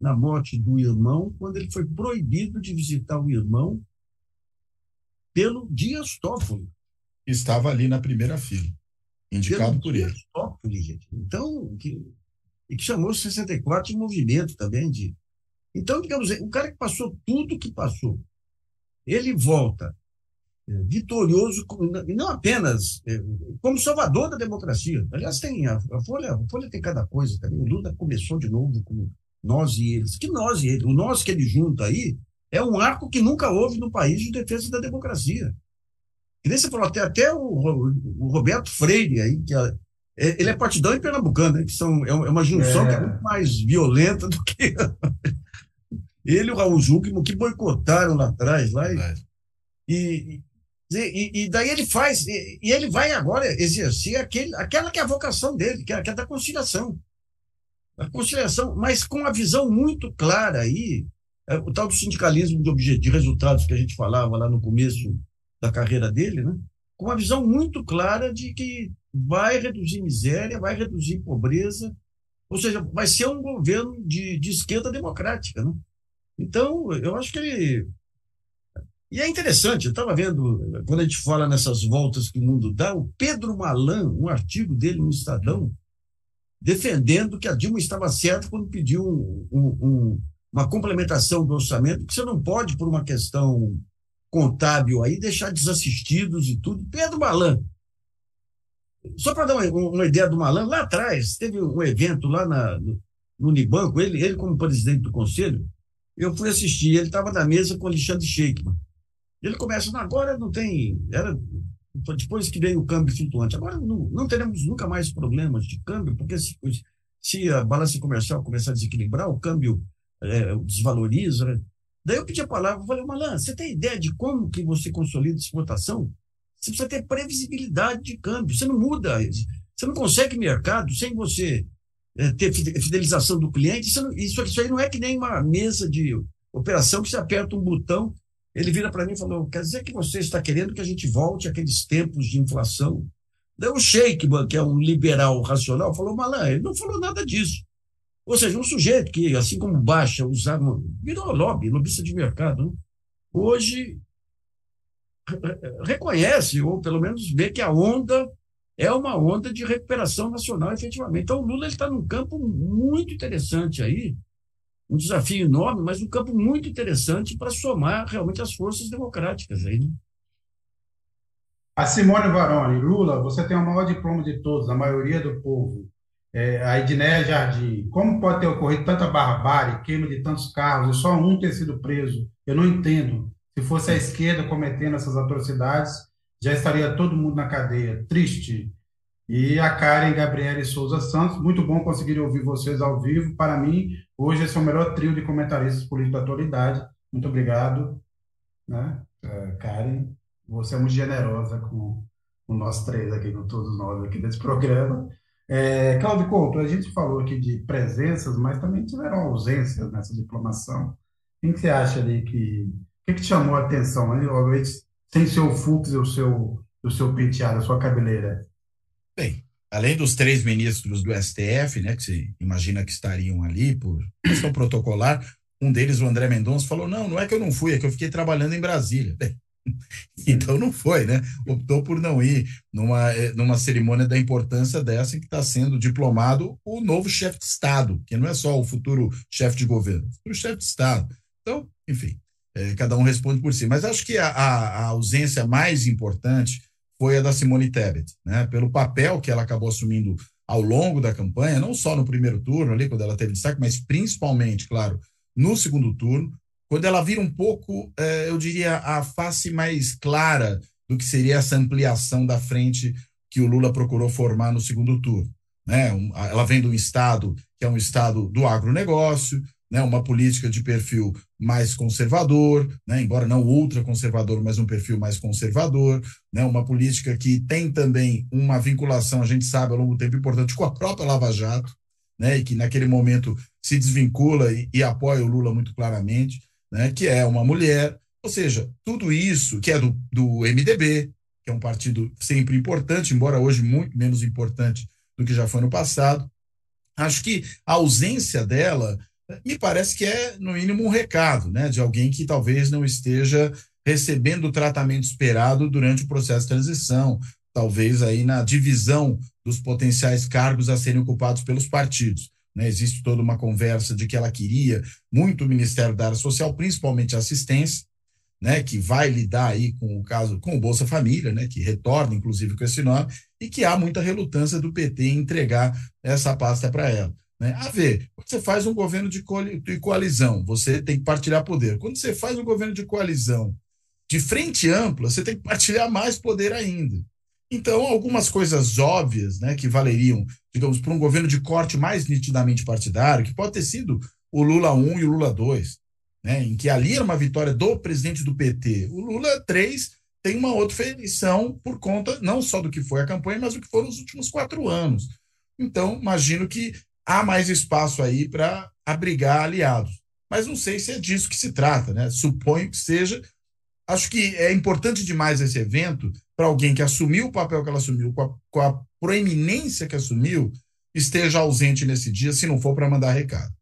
na morte do irmão, quando ele foi proibido de visitar o irmão pelo Dias Toffoli.
Estava ali na primeira fila, indicado pelo por Dias ele.
Toffoli, gente. Então, que, e que chamou 64 de movimento também de. Então, digamos, o cara que passou tudo que passou, ele volta é, vitorioso, e não apenas é, como salvador da democracia. Aliás, tem a, a, Folha, a Folha tem cada coisa também. O Lula começou de novo com nós e eles. Que nós e eles? O nós que ele junta aí é um arco que nunca houve no país de defesa da democracia. E falou, até, até o, o Roberto Freire aí, que é, é, ele é partidão e pernambucano, né? que são, é, é uma junção é. que é muito mais violenta do que ele e o Raul Júquimo que boicotaram lá atrás. Lá, e, e, e, daí ele faz, e, e, ele vai agora exercer aquele, aquela que é a vocação dele, que é, que é da conciliação. A conciliação, mas com a visão muito clara aí, é, o tal do sindicalismo de, de resultados que a gente falava lá no começo da carreira dele, né? com uma visão muito clara de que vai reduzir miséria, vai reduzir pobreza, ou seja, vai ser um governo de, de esquerda democrática. Né? Então, eu acho que ele. E é interessante, eu estava vendo, quando a gente fala nessas voltas que o mundo dá, o Pedro Malan, um artigo dele no Estadão, defendendo que a Dilma estava certa quando pediu um, um, uma complementação do orçamento, que você não pode, por uma questão contábil aí, deixar desassistidos e tudo. Pedro Malan, só para dar uma, uma, ideia do Malan, lá atrás teve um evento lá na, no, no Unibanco, ele, ele como presidente do conselho, eu fui assistir, ele estava na mesa com Alexandre Sheikman. Ele começa, agora não tem. Era, depois que veio o câmbio flutuante, agora não, não teremos nunca mais problemas de câmbio, porque se, se a balança comercial começar a desequilibrar, o câmbio é, desvaloriza. Né? Daí eu pedi a palavra, falei, Malan, você tem ideia de como que você consolida a exportação? Você precisa ter previsibilidade de câmbio, você não muda, você não consegue mercado sem você é, ter fidelização do cliente. Isso, isso, isso aí não é que nem uma mesa de operação que você aperta um botão, ele vira para mim e falou: quer dizer que você está querendo que a gente volte àqueles tempos de inflação Daí o Sheik, que é um liberal racional, falou, Malan, ele não falou nada disso. Ou seja, um sujeito que, assim como Baixa, usava, virou lobby, lobista de mercado, né? hoje reconhece, ou pelo menos vê que a onda é uma onda de recuperação nacional, efetivamente. Então, o Lula está num campo muito interessante aí, um desafio enorme, mas um campo muito interessante para somar realmente as forças democráticas aí. Né?
A Simone Varone, Lula, você tem o maior diploma de todos, a maioria do povo. É, a Edneia Jardim, como pode ter ocorrido tanta barbárie, queima de tantos carros e só um ter sido preso? Eu não entendo. Se fosse a esquerda cometendo essas atrocidades, já estaria todo mundo na cadeia. Triste. E a Karen Gabriele Souza Santos, muito bom conseguir ouvir vocês ao vivo. Para mim, hoje esse é o melhor trio de comentaristas políticos da atualidade. Muito obrigado, né? Uh, Karen, você é muito generosa com, nós três aqui, com todos nós aqui desse programa. É, Cláudio Couto, a gente falou aqui de presenças, mas também tiveram ausências nessa diplomação. O que você acha ali que... Que, que te chamou a atenção? Né? Obviamente, sem seu fux e o seu, o seu penteado, a sua cabeleira.
Bem, além dos três ministros do STF, né, que se imagina que estariam ali por questão protocolar, um deles, o André Mendonça, falou: não, não é que eu não fui, é que eu fiquei trabalhando em Brasília. Bem, então não foi, né? Optou por não ir numa, eh, numa cerimônia da importância dessa em que está sendo diplomado o novo chefe de Estado, que não é só o futuro chefe de governo, o futuro chefe de Estado. Então, enfim, é, cada um responde por si. Mas acho que a, a, ausência mais importante foi a da Simone Tebet, né? pelo papel que ela acabou assumindo ao longo da campanha, não só no primeiro turno, ali, quando ela teve destaque, mas principalmente, claro, no segundo turno, quando ela vira um pouco, é, eu diria, a face mais clara do que seria essa ampliação da frente que o Lula procurou formar no segundo turno. Né? Ela vem de um Estado que é um Estado do agronegócio, né, uma política de perfil mais conservador, né, embora não ultra conservador, mas um perfil mais conservador, né, uma política que tem também uma vinculação, a gente sabe, ao longo do tempo importante com a própria Lava Jato, né, e que naquele momento se desvincula e, e apoia o Lula muito claramente, né, que é uma mulher, ou seja, tudo isso que é do, do MDB, que é um partido sempre importante, embora hoje muito menos importante do que já foi no passado, acho que a ausência dela me parece que é, no mínimo, um recado né, de alguém que talvez não esteja recebendo o tratamento esperado durante o processo de transição, talvez aí na divisão dos potenciais cargos a serem ocupados pelos partidos. Né? Existe toda uma conversa de que ela queria muito o Ministério da Área Social, principalmente a assistência, né, que vai lidar aí com o caso com o Bolsa Família, né, que retorna inclusive com esse nome, e que há muita relutância do PT em entregar essa pasta para ela. Né? A ver, quando você faz um governo de, coalizão, você tem que partilhar poder. Quando você faz um governo de coalizão de frente ampla, você tem que partilhar mais poder ainda. Então, algumas coisas óbvias, né, que valeriam, digamos, para um governo de corte mais nitidamente partidário, que pode ter sido o Lula 1 e o Lula 2, né, em que ali era uma vitória do presidente do PT. O Lula 3 tem uma outra feição por conta não só do que foi a campanha, mas do que foram os últimos quatro anos. Então, imagino que há mais espaço aí para abrigar aliados. Mas não sei se é disso que se trata, né? Suponho que seja. Acho que é importante demais esse evento para alguém que assumiu o papel que ela assumiu, com a, com a proeminência que assumiu, esteja ausente nesse dia, se não for para mandar recado.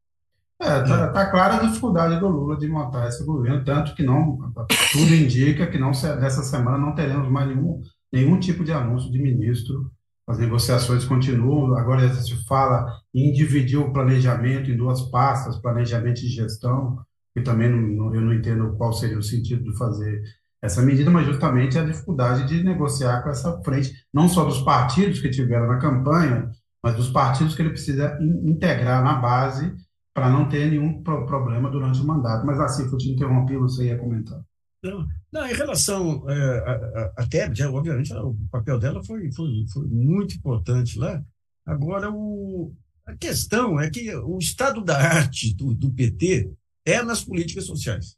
É, tá, tá, clara a dificuldade do Lula de montar esse governo, tanto que não, tudo indica que não nessa semana não teremos mais nenhum, nenhum tipo de anúncio de ministro as negociações continuam, agora se fala em dividir o planejamento em duas pastas, planejamento e gestão, que também não, eu não entendo qual seria o sentido de fazer essa medida, mas justamente a dificuldade de negociar com essa frente, não só dos partidos que tiveram na campanha, mas dos partidos que ele precisa integrar na base para não ter nenhum problema durante o mandato. Mas assim, eu te interrompi, você ia comentar.
Não, não, em relação é, a, a, Tebet, obviamente o papel dela foi, foi, foi muito importante lá. Agora, o, a questão é que o estado da arte do, do PT é nas políticas sociais.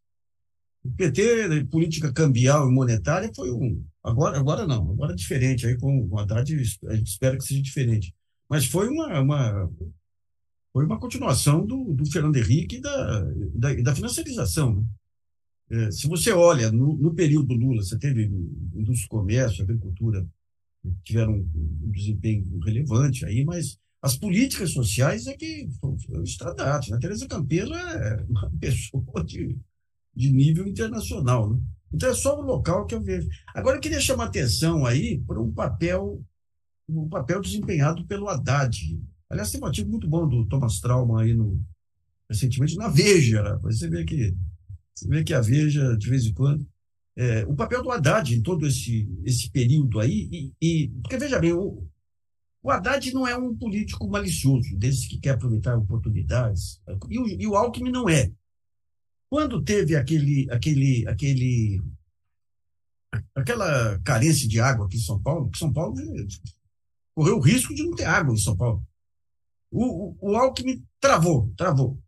O PT, política cambial e monetária, foi um. Agora, agora não, agora é diferente. Aí com o Haddad, a gente espera que seja diferente. Mas foi uma, uma, foi uma continuação do, do Fernando Henrique e da, da, da financiarização. É, se você olha no, no, período Lula, você teve indústria, comércio, agricultura tiveram um desempenho relevante aí, mas as políticas sociais é que foram estradadas. Né? A Teresa Campelo é uma pessoa de, de nível internacional. Né? Então é só o local que eu vejo. Agora eu queria chamar atenção aí para um papel, um papel desempenhado pelo Haddad. Aliás, tem um artigo muito bom do Thomas Trauman aí no, recentemente na Veja. Você vê que você vê que a Veja, de vez em quando, é, o papel do Haddad em todo esse, esse período aí, e, e porque veja bem, o, o Haddad não é um político malicioso, desses que quer aproveitar oportunidades, e o, e o Alckmin não é. Quando teve aquele, aquele, aquele, aquela carência de água aqui em São Paulo, que São Paulo correu o risco de não ter água em São Paulo. O, o, o Alckmin travou, travou.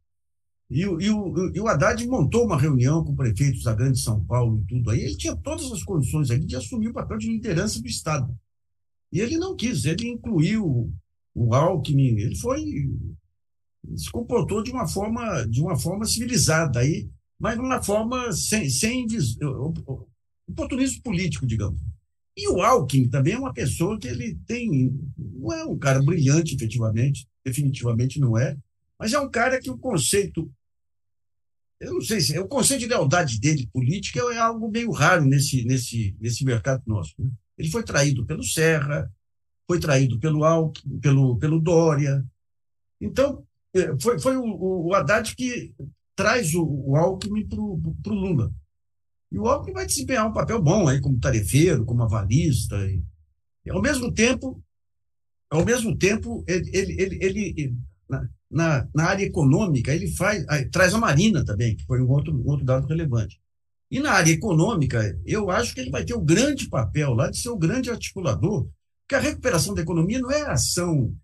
E, e, o, e o Haddad montou uma reunião com prefeitos da Grande São Paulo e tudo aí. Ele tinha todas as condições ali de assumir o papel de liderança do Estado. E ele não quis, ele incluiu o Alckmin, ele foi. se comportou de uma forma, de uma forma civilizada aí, mas de uma forma sem, sem oportunismo político, digamos. E o Alckmin também é uma pessoa que ele tem. Não é um cara brilhante, efetivamente, definitivamente não é, mas é um cara que o conceito eu não sei se o conceito de lealdade dele política é algo meio raro nesse, nesse, nesse mercado nosso. Né? Ele foi traído pelo Serra, foi traído pelo Alckmin, pelo, pelo Dória. Então, é, foi, foi o, o Haddad que traz o, o Alckmin para o Lula. E o Alckmin vai desempenhar um papel bom aí como tarefeiro, como avalista. E, e ao mesmo tempo, ao mesmo tempo, ele, ele, ele, ele na, na área econômica, ele faz, traz a Marina também, que foi um outro, um outro dado relevante. E na área econômica, eu acho que ele vai ter o grande papel lá de ser o grande articulador, porque a recuperação da economia não é ação.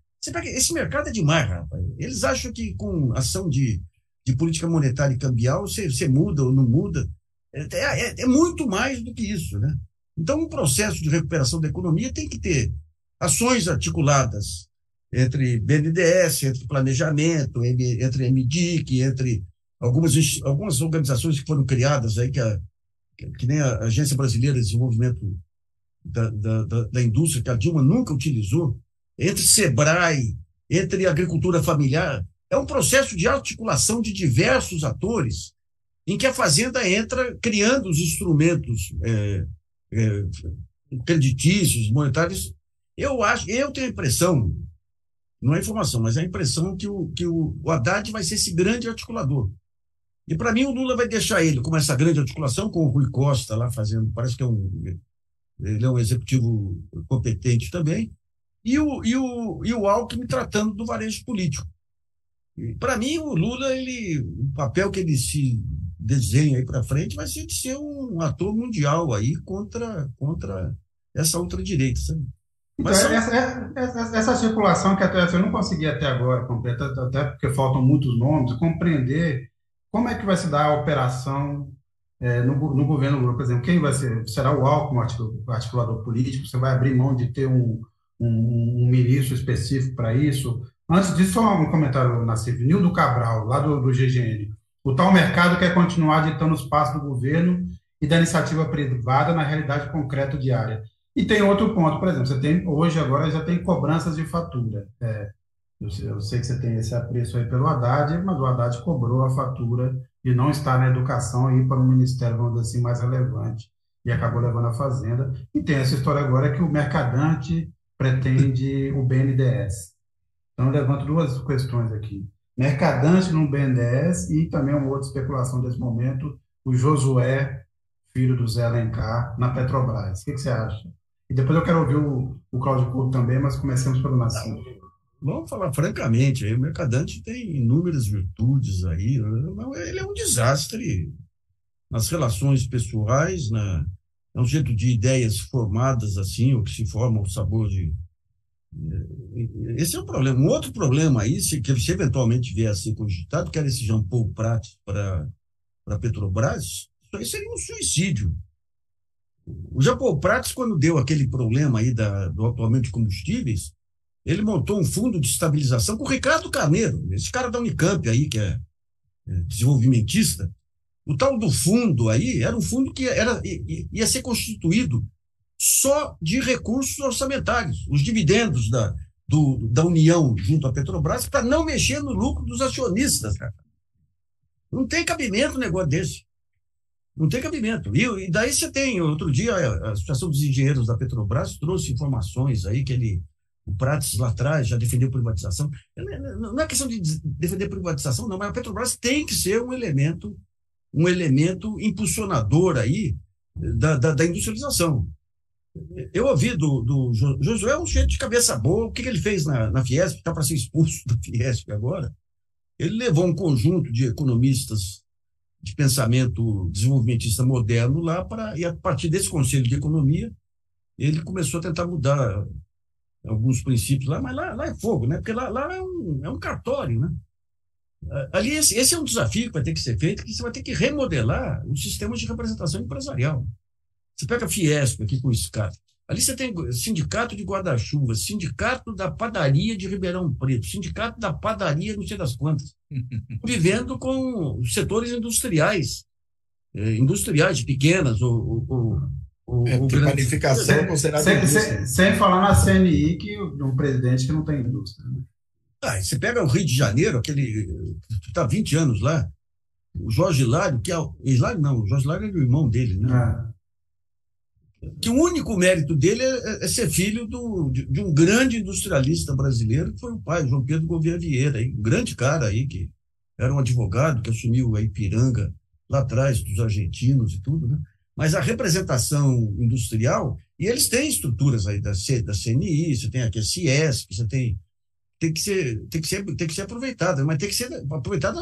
Esse mercado é demais, rapaz. Eles acham que com ação de, de política monetária e cambial você, você muda ou não muda. É, é, é, muito mais do que isso, né? Então, um processo de recuperação da economia tem que ter ações articuladas entre BNDES, entre planejamento, entre MDIC, entre algumas, algumas organizações que foram criadas aí, que, a, que nem a Agência Brasileira de Desenvolvimento da, da, da, Indústria, que a Dilma nunca utilizou, entre SEBRAE, entre agricultura familiar, é um processo de articulação de diversos atores, em que a Fazenda entra criando os instrumentos é, é, creditícios, monetários. Eu acho, eu tenho a impressão, não é informação, mas é a impressão que o, que o, o Haddad vai ser esse grande articulador. E para mim o Lula vai deixar ele com essa grande articulação, com o Rui Costa lá fazendo, parece que é um, ele é um executivo competente também, e o, e o, e o Alckmin tratando do varejo político. Para mim, o Lula, ele, o papel que ele se desenha aí para frente vai ser de ser um ator mundial aí contra, contra essa outra direita, sabe?
Mas então, essa, essa, essa, circulação que até eu não consegui até agora completa, até porque faltam muitos nomes, compreender como é que vai se dar a operação é, no, no, governo Lula, por exemplo, quem vai ser? Será o Alckmin, o articulador político? Você vai abrir mão de ter um, um, um ministro específico para isso? Antes disso, só um comentário na Nildo Cabral, lá do, do GGN. O tal mercado quer continuar ditando os passos do governo e da iniciativa privada na realidade concreta diária. E tem outro ponto, por exemplo, você tem hoje agora já tem cobranças de fatura. É, eu, eu, sei que você tem esse apreço aí pelo Haddad, mas o Haddad cobrou a fatura de não estar na educação e ir para um ministério, vamos dizer assim, mais relevante e acabou levando a fazenda. E tem essa história agora que o mercadante pretende o BNDES. Então, levanto duas questões aqui. Mercadante no BNDES e também uma outra especulação desse momento, o Josué, filho do Zé Alencar, na Petrobras. O que, que você acha? E depois eu quero ouvir o, o Cláudio Couto também, mas comecemos pelo Nascimento.
Vamos falar francamente, o Mercadante tem inúmeras virtudes aí, ele é um desastre nas relações pessoais, na, é um jeito de ideias formadas assim, ou que se formam o sabor de. Eh, esse é o problema. Um outro problema aí, se, que se eventualmente vier a ser cogitado, que era esse Jean Paul Prat para a Petrobras, isso aí seria um suicídio. O Japão Prates, quando deu aquele problema aí da, do aumento de combustíveis, ele montou um fundo de estabilização com o Ricardo Carneiro, esse cara da Unicamp aí, que é, é desenvolvimentista. O tal do fundo aí era um fundo que era, ia ser constituído só de recursos orçamentários, os dividendos da, do, da União junto à Petrobras, para não mexer no lucro dos acionistas. Cara. Não tem cabimento um negócio desse. Não tem cabimento. E, e daí você tem, outro dia, a Associação dos Engenheiros da Petrobras trouxe informações aí que ele, o Prates lá atrás já defendeu privatização. Não é questão de defender privatização, não, mas a Petrobras tem que ser um elemento, um elemento impulsionador aí da, da, da industrialização. Eu ouvi do, do Josué um cheio de cabeça boa, o que, que ele fez na, na Fiesp, está para ser expulso da Fiesp agora. Ele levou um conjunto de economistas de pensamento desenvolvimentista moderno lá para e a partir desse conselho de economia ele começou a tentar mudar alguns princípios lá, mas lá, lá é fogo, né? Porque lá, lá é, um, é um cartório, né? Ali esse, esse é um desafio que vai ter que ser feito, que você vai ter que remodelar os sistemas de representação empresarial. Você pega a Fiesp aqui com o SCAT, Ali você tem sindicato de guarda-chuva, sindicato da padaria de Ribeirão Preto, sindicato da padaria não sei das quantas, vivendo com setores industriais, eh, industriais pequenas ou, ou,
ou, é, ou panificação é considerada
sem, sem, sem, falar na CNI que um presidente que não tem indústria. Né?
Ah, você pega o Rio de Janeiro, aquele está 20 anos lá, o Jorge Hilário, que é o Hilário não, o Jorge Hilário é o irmão dele, né? Ah que o único mérito dele é, é ser filho do, de, de, um grande industrialista brasileiro, que foi o pai, João Pedro Gouveia Vieira, um grande cara aí, que era um advogado que assumiu a Ipiranga lá atrás, dos argentinos e tudo, né? Mas a representação industrial, e eles têm estruturas aí da, C, da CNI, você tem aqui a Ciesp, você tem tem que ser tem que ser tem que ser aproveitada, mas tem que ser aproveitada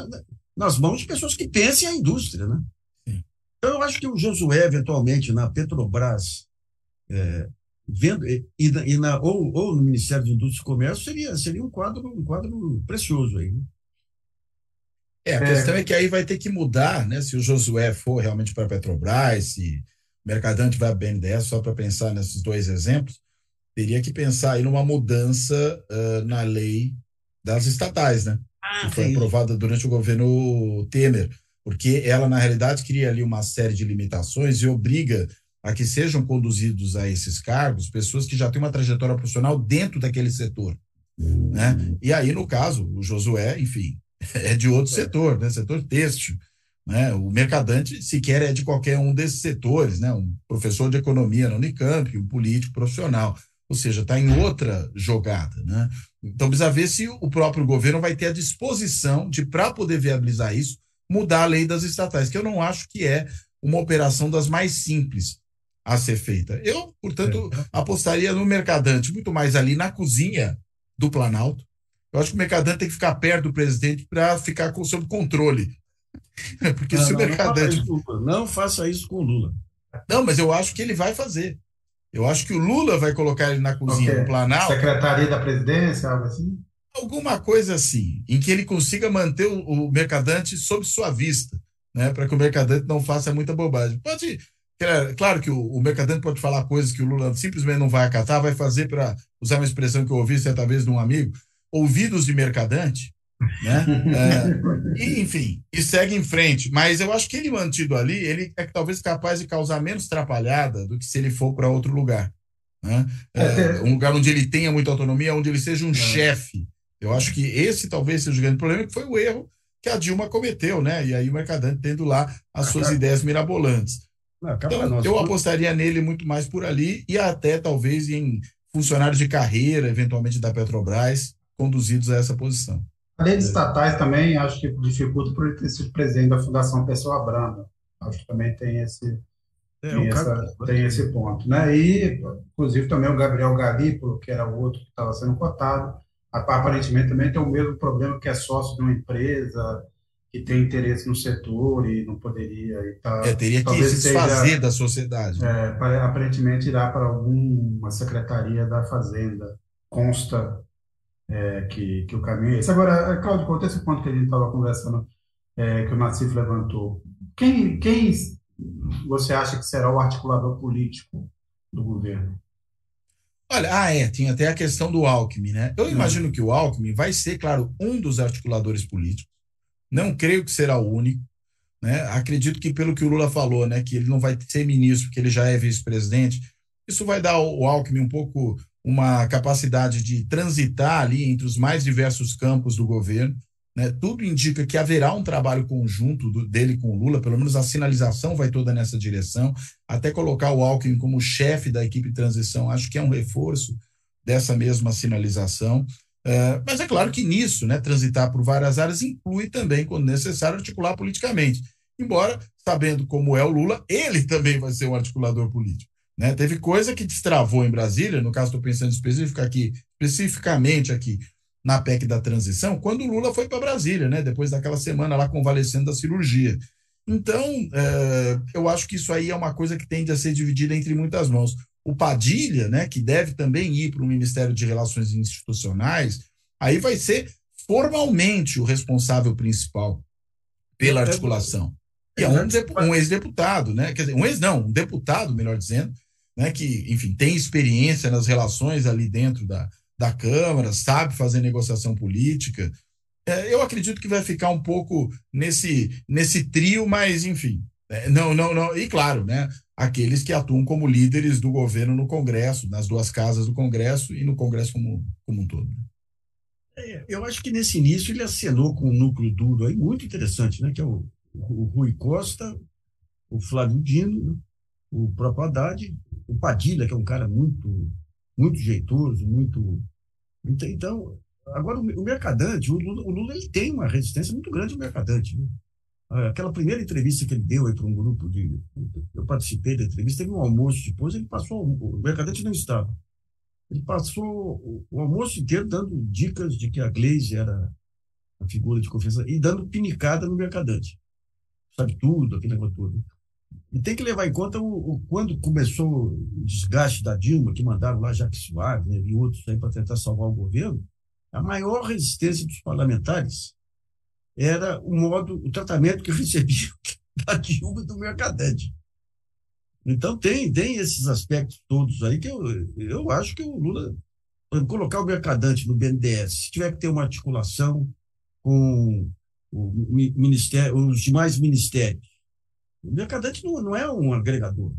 nas mãos de pessoas que pensem a indústria, né? Então, eu acho que o Josué, eventualmente, na Petrobras, é, vendo, e, e na, ou, ou no Ministério de Indústria e Comércio, seria, seria um, quadro, um quadro precioso aí. Né?
É, a é. questão é que aí vai ter que mudar, né? Se o Josué for realmente para a Petrobras, se o Mercadante vai a BNDES, só para pensar nesses dois exemplos, teria que pensar aí numa mudança uh, na lei das estatais, né? Ah, que foi aprovada durante o governo Temer porque ela, na realidade, cria ali uma série de limitações e obriga a que sejam conduzidos a esses cargos pessoas que já têm uma trajetória profissional dentro daquele setor. Né? E aí, no caso, o Josué, enfim, é de outro setor, né? setor têxtil. Né? O mercadante sequer é de qualquer um desses setores, né? um professor de economia na Unicamp, um político profissional, ou seja, está em outra jogada. Né? Então, precisa ver se o próprio governo vai ter a disposição de, para poder viabilizar isso, mudar a lei das estatais, que eu não acho que é uma operação das mais simples a ser feita. Eu, portanto, é. apostaria no mercadante, muito mais ali na cozinha do Planalto. Eu acho que o mercadante tem que ficar perto do presidente para ficar com, sob controle. Porque
não,
se
o mercadante. Não faça, não faça isso com o Lula.
Não, mas eu acho que ele vai fazer. Eu acho que o Lula vai colocar ele na cozinha okay. do Planalto.
Secretaria da Presidência, algo assim?
Alguma coisa assim, em que ele consiga manter o, o mercadante sob sua vista, né, para que o mercadante não faça muita bobagem. Pode, claro que o, o, mercadante pode falar coisas que o Lula simplesmente não vai acatar, vai fazer para usar uma expressão que eu ouvi certa vez de um amigo, ouvidos de mercadante, né? É, e, enfim, e segue em frente. Mas eu acho que ele mantido ali, ele é talvez capaz de causar menos atrapalhada do que se ele for para outro lugar. Né? É, é, um lugar onde ele tenha muita autonomia, onde ele seja um é. chefe eu acho que esse talvez seja o grande problema, que foi o erro que a Dilma cometeu, né? E aí o Mercadante tendo lá as suas ideias mirabolantes. Então, eu apostaria nele muito mais por ali e até talvez em funcionários de carreira, eventualmente da Petrobras, conduzidos a essa posição.
A lei de estatais também acho que dificulta por ele ter sido presidente da Fundação Pessoa Branda. Acho que também tem esse, é, tem, essa, tem esse ponto. Né? E, inclusive, também o Gabriel Galípolo, que era o outro que estava sendo cotado, aparentemente também tem o mesmo problema que é sócio de uma empresa que tem interesse no setor e não poderia e tá,
é, teria que se desfazer seja, da sociedade.
É, aparentemente irá para alguma secretaria da fazenda. Consta é, que, que o caminho é esse. Agora Claudio conta esse ponto que a gente estava conversando é, que o Nassif levantou. Quem quem você acha que será o articulador político do governo
Olha, ah, é, tinha até a questão do Alckmin, né? Eu imagino que o Alckmin vai ser, claro, um dos articuladores políticos. Não creio que será o único. Né? Acredito que, pelo que o Lula falou, né, que ele não vai ser ministro, porque ele já é vice-presidente, Isso vai dar ao Alckmin um pouco uma capacidade de transitar ali entre os mais diversos campos do governo. Né? Tudo indica que haverá um trabalho conjunto do, dele com o Lula, pelo menos a sinalização vai toda nessa direção. Até colocar o Alckmin como chefe da equipe de transição, acho que é um reforço dessa mesma sinalização. Uh, mas é claro que nisso, né, transitar por várias áreas inclui também, quando necessário, articular politicamente. Embora, sabendo como é o Lula, ele também vai ser um articulador político. Né? Teve coisa que destravou em Brasília, no caso estou pensando específico aqui, especificamente aqui, na PEC da transição, quando o Lula foi para Brasília, né? depois daquela semana lá convalescendo da cirurgia. Então, é, eu acho que isso aí é uma coisa que tende a ser dividida entre muitas mãos. O Padilha, né, que deve também ir para o Ministério de Relações Institucionais, aí vai ser formalmente o responsável principal pela articulação. E é um, um ex-deputado, né? Quer dizer, um ex não, um deputado, melhor dizendo, né? Que, enfim, tem experiência nas relações ali dentro da, da Câmara, sabe fazer negociação política. É, eu acredito que vai ficar um pouco nesse, nesse trio, mas, enfim, é, não, não, não. E claro, né? Aqueles que atuam como líderes do governo no Congresso, nas duas casas do Congresso e no Congresso como, como um todo.
É, eu acho que nesse início ele acenou com um núcleo duro aí muito interessante, né? Que é o, o Rui Costa, o Flávio Dino, né, o próprio Haddad, o Padilha, que é um cara muito muito jeitoso, muito. Então, agora o mercadante, o Lula, o Lula ele tem uma resistência muito grande ao mercadante. Né? Aquela primeira entrevista que ele deu para um grupo de. Eu participei da entrevista, teve um almoço depois, ele passou. O mercadante não estava. Ele passou o almoço inteiro dando dicas de que a Glaze era a figura de confiança e dando pinicada no mercadante. Sabe tudo, aquele negócio todo. E tem que levar em conta o, o, quando começou o desgaste da Dilma, que mandaram lá Jacques Soares né, e outros aí para tentar salvar o governo, a maior resistência dos parlamentares era o modo, o tratamento que recebiam da Dilma do Mercadante. Então tem, tem esses aspectos todos aí que eu, eu acho que o Lula colocar o Mercadante no BNDES, se tiver que ter uma articulação com o ministério, os demais ministérios, o mercadante não, não é um agregador.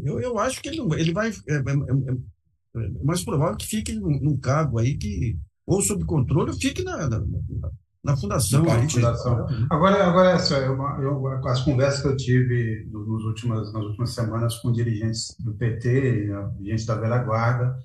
Eu, eu acho que ele, não, ele vai. É, é, é, é mais provável que fique num, num, cargo aí que, ou sob controle, ou fique na, na, na fundação. Na
fundação. Agora, agora essa, eu, eu, as conversas que eu tive nos últimas, nas últimas semanas com dirigentes do PT, gente da velha guarda,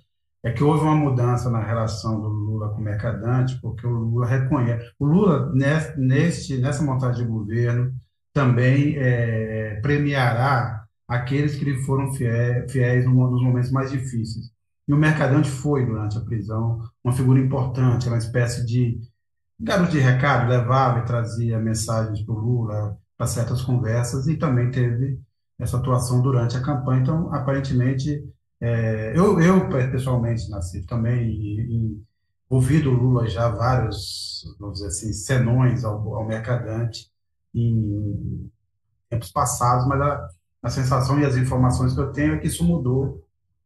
é que houve uma mudança na relação do Lula com o mercadante, porque o Lula reconhece. O Lula, neste, nessa montagem de governo, também é, premiará aqueles que lhe foram fiéis, nos momentos mais difíceis. E o Mercadante foi, durante a prisão, uma figura importante, uma espécie de garoto de recado, levava e trazia mensagens para o Lula, para certas conversas, e também teve essa atuação durante a campanha. Então, aparentemente, é, eu, eu, pessoalmente, nasci também e, e ouvi do Lula já vários, vamos dizer assim, senões ao, ao Mercadante, em tempos passados, mas a, a sensação e as informações que eu tenho é que isso mudou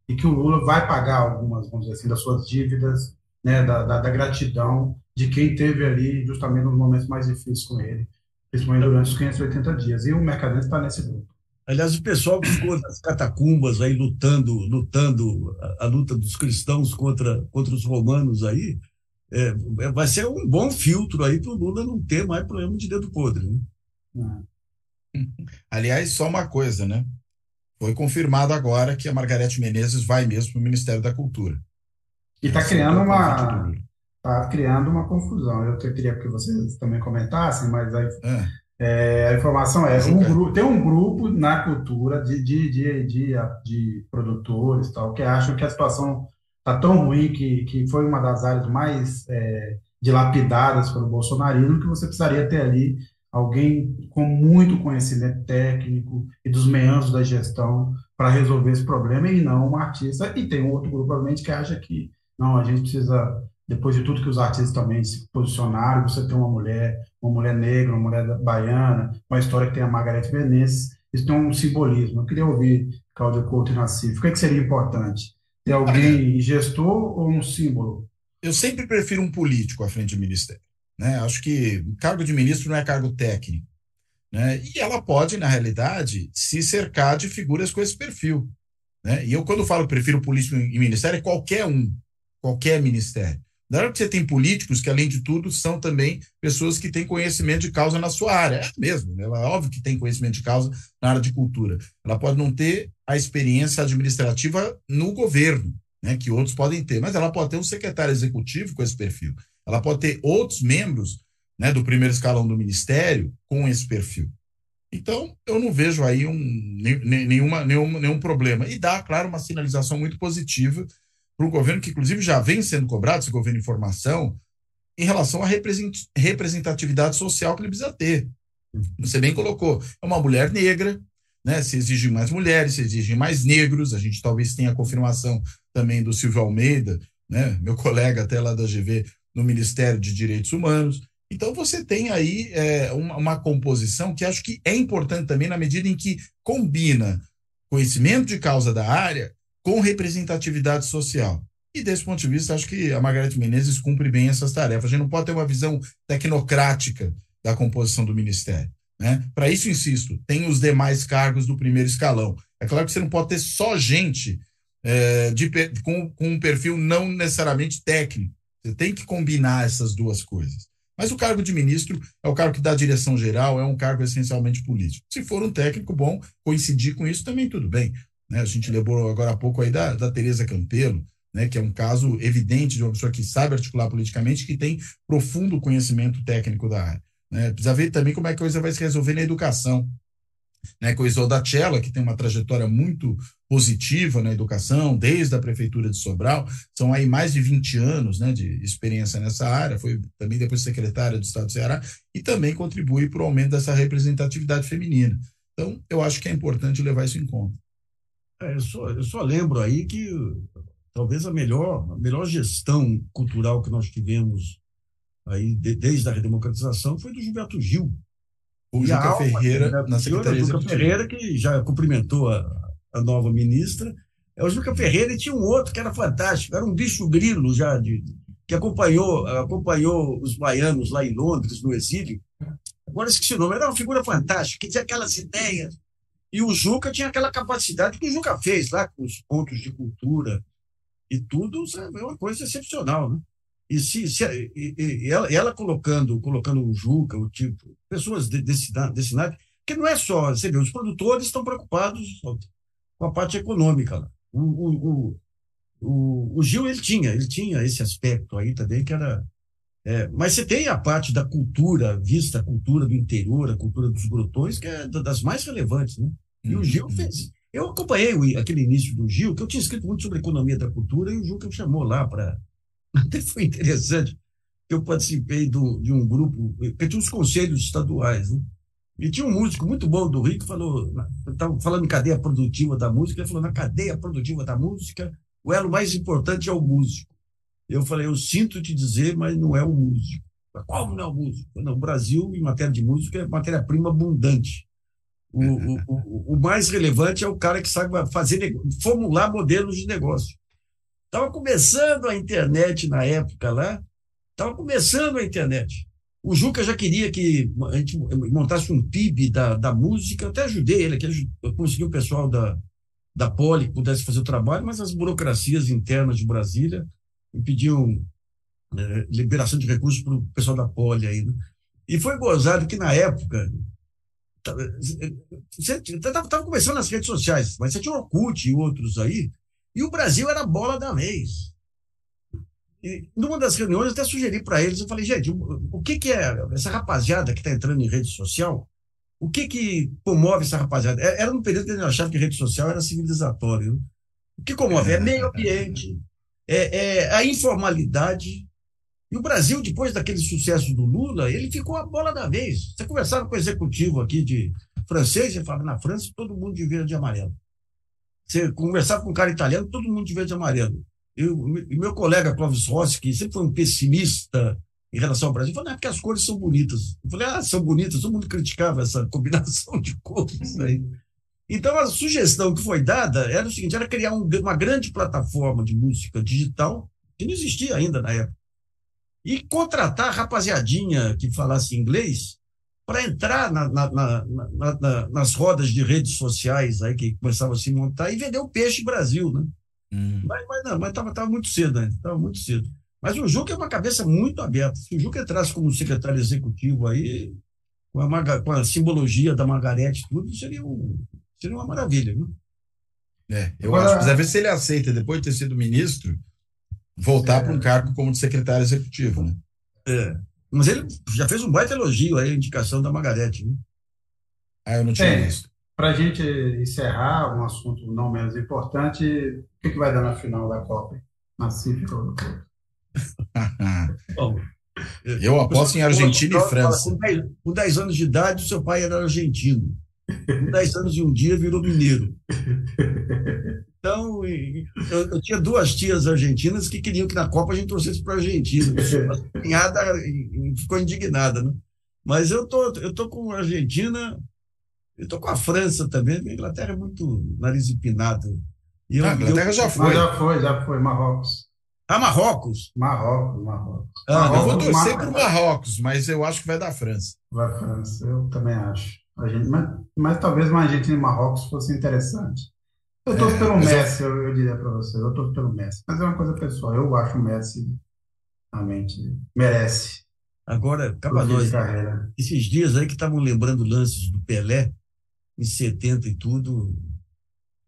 e que o Lula vai pagar algumas, vamos dizer assim, das suas dívidas, né, da, da, da gratidão de quem teve ali justamente nos momentos mais difíceis com ele, principalmente durante os 580 dias. E o Mercadante está nesse grupo.
Aliás, o pessoal que ficou nas catacumbas aí lutando, lutando a, a, luta dos cristãos contra, contra os romanos aí, é, vai ser um bom filtro aí para o Lula não ter mais problema de dedo podre. Né?
Aliás, só uma coisa, né? Foi confirmado agora que a Margarete Menezes vai mesmo para o Ministério da Cultura.
E está criando uma tá criando uma confusão. Eu queria que vocês também comentassem, mas aí, é. É, a informação é um grupo, tem um grupo na cultura de, de, de, de, de produtores tal que acham que a situação está tão ruim que, que foi uma das áreas mais é, dilapidadas pelo bolsonarismo que você precisaria ter ali alguém com muito conhecimento técnico e dos meandros da gestão para resolver esse problema e não um artista. E tem um outro grupo, provavelmente, que acha que não, a gente precisa, depois de tudo que os artistas também se posicionaram, você tem uma mulher, uma mulher negra, uma mulher baiana, uma história que tem a Margareth Menezes, isso tem um simbolismo. Eu queria ouvir Cláudio Couto e Nassif. O que, é que seria importante? Ter alguém gestor ou um símbolo?
Eu sempre prefiro um político à frente do ministério. Né? Acho que cargo de ministro não é cargo técnico. Né? E ela pode, na realidade, se cercar de figuras com esse perfil. Né? E eu, quando falo prefiro político em ministério, é qualquer um, qualquer ministério. Na hora que você tem políticos que, além de tudo, são também pessoas que têm conhecimento de causa na sua área. É mesmo, né? ela é óbvio que tem conhecimento de causa na área de cultura. Ela pode não ter a experiência administrativa no governo, né, que outros podem ter, mas ela pode ter um secretário executivo com esse perfil. Ela pode ter outros membros né, do primeiro escalão do ministério com esse perfil. Então, eu não vejo aí um, nenhuma, nenhum, nenhum problema. E dá, claro, uma sinalização muito positiva para o governo, que inclusive já vem sendo cobrado, esse governo em formação, em relação à representatividade social que ele precisa ter. Você bem colocou, é uma mulher negra, né? se exigem mais mulheres, se exigem mais negros, a gente talvez tenha a confirmação também do Silvio Almeida, né? meu colega até lá da GV, no Ministério de Direitos Humanos. Então você tem aí é, uma, uma composição que acho que é importante também na medida em que combina conhecimento de causa da área com representatividade social. E desse ponto de vista, acho que a Margarete Menezes cumpre bem essas tarefas. A gente não pode ter uma visão tecnocrática da composição do ministério. Né? Para isso, insisto, tem os demais cargos do primeiro escalão. É claro que você não pode ter só gente é, de, com, com um perfil não necessariamente técnico. Você tem que combinar essas duas coisas. Mas o cargo de ministro é o cargo que dá direção geral, é um cargo essencialmente político. Se for um técnico bom, coincidir com isso também tudo bem. Né? A gente lembrou agora há pouco aí da, da Tereza Campelo, né, que é um caso evidente de uma pessoa que sabe articular politicamente, que tem profundo conhecimento técnico da área. Né? Precisa ver também como é que a coisa vai se resolver na educação. Né, com Isolda Cella, que tem uma trajetória muito positiva na educação, desde a Prefeitura de Sobral, são aí mais de 20 anos né, de experiência nessa área, foi também depois secretária do Estado do Ceará, e também contribui para o aumento dessa representatividade feminina. Então, eu acho que é importante levar isso em conta.
É, eu, só, eu só lembro aí que talvez a melhor, a melhor gestão cultural que nós tivemos aí de, desde a redemocratização foi do Gilberto Gil.
O e Juca Ferreira,
né, na Secretaria Juca Ferreira, que já cumprimentou a, a nova ministra. É o Juca Ferreira e tinha um outro que era fantástico, era um bicho grilo já, de, que acompanhou, acompanhou os baianos lá em Londres, no exílio. Agora esqueci o nome, era uma figura fantástica, que tinha aquelas ideias e o Juca tinha aquela capacidade que o Juca fez lá com os pontos de cultura e tudo, sabe? é uma coisa excepcional, né? E, se, se e, e ela, ela, colocando, colocando o Juca, o tipo, pessoas desse, desse naipe, que não é só, você vê, os produtores estão preocupados com a parte econômica lá. O, o, o, o, o Gil, ele tinha, ele tinha esse aspecto aí também, que era é, mas você tem a parte da cultura, vista a cultura do interior, a cultura dos grotões, que é das mais relevantes, né? E o Gil uhum. fez. Eu acompanhei aquele início do Gil, que eu tinha escrito muito sobre economia da cultura, e o Gil que me chamou lá para. Até foi interessante, que eu participei do, de um grupo, que tinha os conselhos estaduais, né? E tinha um músico muito bom do Rio que falou, estava falando em cadeia produtiva da música, ele falou: na cadeia produtiva da música, o elo mais importante é o músico. Eu falei, eu sinto te dizer, mas não é o músico. Como não é o músico? Não, o Brasil, em matéria de música, é matéria-prima abundante. O, o, o, o, mais relevante é o cara que sabe fazer, formular modelos de negócio. Estava começando a internet na época lá, estava começando a internet. O Juca já queria que a gente montasse um PIB da, da música, eu até ajudei ele, que eu consegui o pessoal da, da Poli que pudesse fazer o trabalho, mas as burocracias internas de Brasília e pediam é, liberação de recursos para o pessoal da Poli aí. Né? E foi gozado que, na época, estava começando nas redes sociais, mas você tinha o Orkut e outros aí, e o Brasil era a bola da vez. E numa das reuniões, eu até sugeri para eles, eu falei, gente, o que, que é essa rapaziada que está entrando em rede social? O que que comove essa rapaziada? É, era no período que eu achava que rede social era civilizatório. O que comove é meio ambiente, é, é, a informalidade. E o Brasil, depois daquele sucesso do Lula, ele ficou a bola da vez. Você conversava com o executivo aqui de francês, ele falava, na França todo mundo de verde e amarelo. Você conversava com um cara italiano, todo mundo de verde e amarelo. E meu colega Clóvis Rossi, que sempre foi um pessimista em relação ao Brasil, falou, não, é porque as cores são bonitas. Eu falei, ah, são bonitas, todo mundo criticava essa combinação de cores aí. Então, a sugestão que foi dada era o seguinte: era criar um, uma grande plataforma de música digital, que não existia ainda na época, e contratar a rapaziadinha que falasse inglês para entrar na, na, na, nas rodas de redes sociais aí que começavam a se montar e vender o peixe Brasil, né? Hum. Mas, mas não, mas estava muito cedo ainda, estava muito cedo. Mas o Juca é uma cabeça muito aberta. Se o Juca entrasse como secretário executivo aí, com a, com a simbologia da Margarete tudo, seria, um, seria uma maravilha, né?
É, eu Agora, acho. Precisa ver se ele aceita, depois de ter sido ministro, voltar é. para um cargo como de secretário executivo, né?
É. Mas ele já fez um baita elogio aí, a indicação da Margarete, né?
Ah, eu não tinha é, visto.
Para a gente encerrar um assunto não menos importante, o que, que vai dar na final da Copa? Na ou
Bom, eu aposto em Argentina e França. Com 10,
com 10 anos de idade, seu pai era argentino. Com 10 anos e um dia virou mineiro. Então, eu, eu, tinha duas tias argentinas que queriam que na Copa a gente torcesse para a Argentina. A cunhada ficou indignada, né? Mas eu tô, eu tô com a Argentina, eu tô com a França também. A Inglaterra é muito nariz empinado.
E eu, ah, a Inglaterra eu, já foi.
Já foi, já foi, Marrocos.
Ah, Marrocos?
Marrocos, Marrocos.
Ah, Marrocos eu vou torcer para o Marrocos, mas eu acho que vai dar França.
Vai França, eu também acho. Gente, mas, mas talvez uma Argentina e Marrocos fosse interessante. Eu torço é, pelo Messi, eu, eu diria para você. Eu torço pelo Messi. Mas é uma coisa pessoal. Eu acho o Messi realmente merece.
Agora, Cabanós, esses dias aí que estavam lembrando lances do Pelé, em 70 e tudo,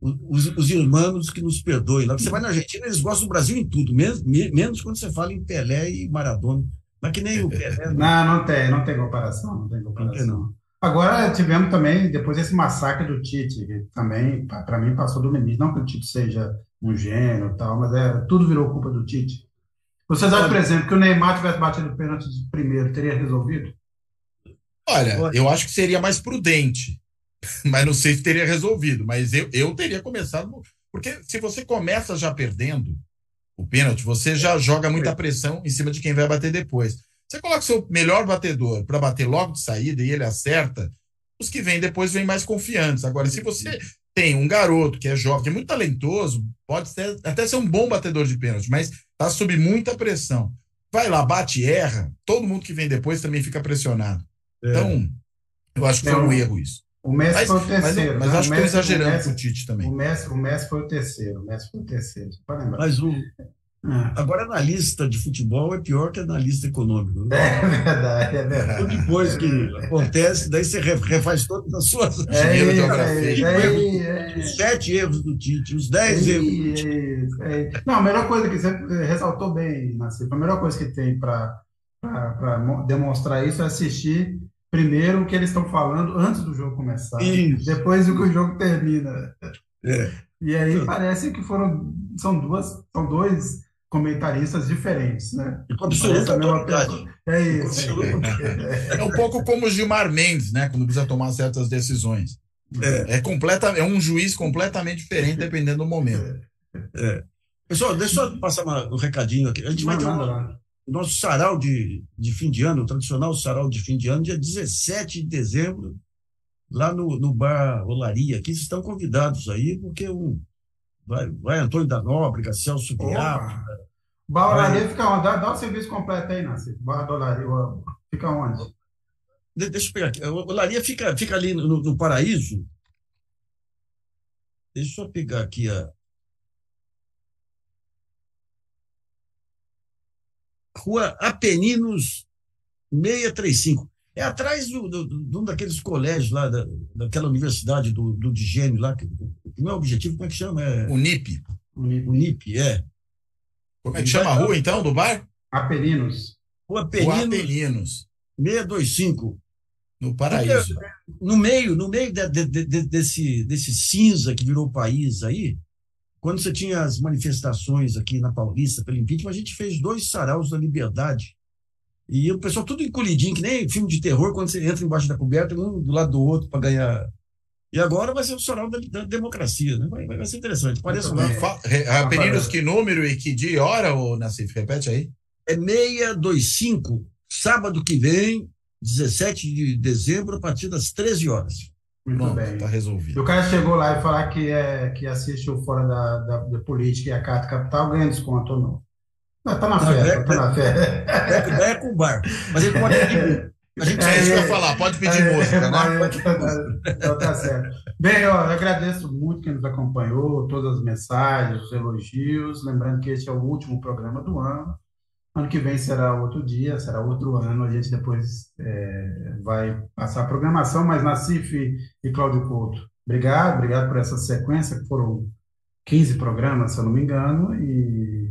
os, os irmãos que nos perdoem. Lá você vai na Argentina, eles gostam do Brasil em tudo, menos, menos quando você fala em Pelé e Maradona. Mas que nem o Pelé.
Não, não tem, não tem comparação, não tem comparação. Não tem, não. Agora tivemos também, depois desse massacre do Tite, que também, para mim, passou do limite. Não que o Tite seja um gênio tal, mas é, tudo virou culpa do Tite. Vocês acham, por exemplo, que o Neymar tivesse batido o pênalti primeiro, teria resolvido?
Olha, eu acho que seria mais prudente, mas não sei se teria resolvido. Mas eu, eu teria começado. Porque se você começa já perdendo o pênalti, você já joga muita pressão em cima de quem vai bater depois. Você coloca o seu melhor batedor para bater logo de saída e ele acerta, os que vêm depois vêm mais confiantes. Agora, se você tem um garoto que é jovem, que é muito talentoso, pode ser, até ser um bom batedor de pênalti, mas está sob muita pressão. Vai lá, bate e erra, todo mundo que vem depois também fica pressionado. É. Então, eu acho que foi um erro isso.
O Messi mas, foi o terceiro.
Mas, mas
né?
acho que estou exagerando Messi, com o Tite também.
O Messi, o Messi foi o terceiro. O Messi foi o terceiro. Pode lembrar.
Mas o. Agora, analista de futebol é pior que analista econômico.
Né? É verdade, é verdade.
Então, depois que acontece, daí você refaz todas as suas
é, é, é,
Os sete erros do Tite, os dez
é,
erros.
É, Não, a melhor coisa que você ressaltou bem, Nascimento, a melhor coisa que tem para demonstrar isso é assistir primeiro o que eles estão falando antes do jogo começar, isso. depois o que o jogo termina.
É.
E aí parece que foram são duas são dois comentaristas diferentes, né?
Absoluta autoridade.
É isso.
É um pouco como o Gilmar Mendes, né? Quando precisa tomar certas decisões. É, é, completa, é um juiz completamente diferente dependendo do momento.
É. Pessoal, deixa eu passar uma, um recadinho aqui. A gente vai ter um, nosso sarau de, de fim de ano, o tradicional sarau de fim de ano, dia 17 de dezembro, lá no, no Bar Olaria. Aqui vocês estão convidados aí, porque um, Vai, vai Antônio da Nóbrega, Celso Biapa.
Bauraria fica onde? Dá, dá o serviço completo aí, Nasci. Bauraria fica onde?
De, deixa eu pegar aqui. O Olaria fica, fica ali no, no Paraíso. Deixa eu pegar aqui a. Rua Apeninos 635. É atrás de do, do, do, um daqueles colégios lá, da, daquela universidade do, do Digênio lá, que, que não é objetivo, como é que chama? É... Unip. Unip, é.
Como é que chama a rua, então, do bar?
Apeninos.
Rua Apeninos. Rua Apeninos. 625.
No paraíso. Porque,
no meio, no meio de, de, de, desse, desse cinza que virou o país aí, quando você tinha as manifestações aqui na Paulista pelo impeachment, a gente fez dois saraus da liberdade e o pessoal tudo encolhidinho, que nem filme de terror, quando você entra embaixo da coberta, um do lado do outro para ganhar. E agora vai ser o sorol da, da democracia, né? Vai, vai, ser interessante. Parece lá.
Apelidos que número e que dia e hora, ô Nassif? Repete aí.
É 625, sábado que vem, 17 de dezembro, a partir das 13 horas.
Muito Bom, bem.
Tá resolvido.
o cara chegou lá e falar que, é, que assiste o Fora da, da, da Política e a Carta Capital, ganha desconto ou não? Está na fé, está na fé.
É, é com bar. Mas ele pode ir
A gente é, isso vai falar, pode pedir é, música, né?
Então tá certo. Bem, ó, eu agradeço muito quem nos acompanhou, todas as mensagens, os elogios. Lembrando que este é o último programa do ano. Ano que vem será outro dia, será outro ano. A gente depois é, vai passar a programação, mas Nacife e Cláudio Couto, obrigado, obrigado por essa sequência, que foram 15 programas, se eu não me engano, e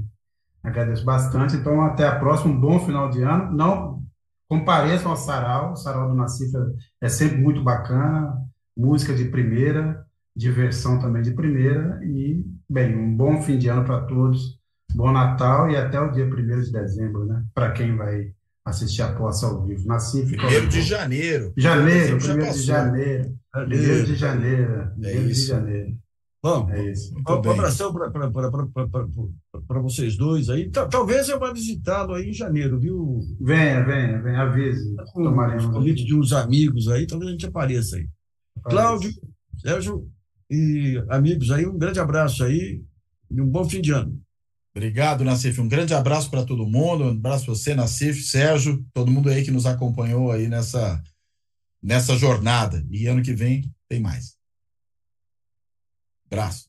agradeço bastante. Então, até a próxima, um bom final de ano. Não compareçam ao Sarau, o Sarau do Nacife é sempre muito bacana, música de primeira, diversão também de primeira, e, bem, um bom fim de ano para todos Bom Natal e até o dia 1 de dezembro, né? Para quem vai assistir a posse ao vivo. Nasci
Primeiro de janeiro.
Janeiro, primeiro de janeiro. Primeiro de janeiro. Primeiro de janeiro.
Bom, é isso. um abração para vocês dois aí. Talvez eu vá visitá-lo aí em janeiro, viu?
Venha, venha, venha, avise.
Com Tomaremos o convite de uns amigos aí, talvez a gente apareça aí. Aparece. Cláudio, Sérgio e amigos aí, um grande abraço aí e um bom fim de ano.
Obrigado, Nassif. Um grande abraço para todo mundo. Um abraço para você, Nassif, Sérgio, todo mundo aí que nos acompanhou aí nessa, nessa jornada. E ano que vem tem mais. Abraço.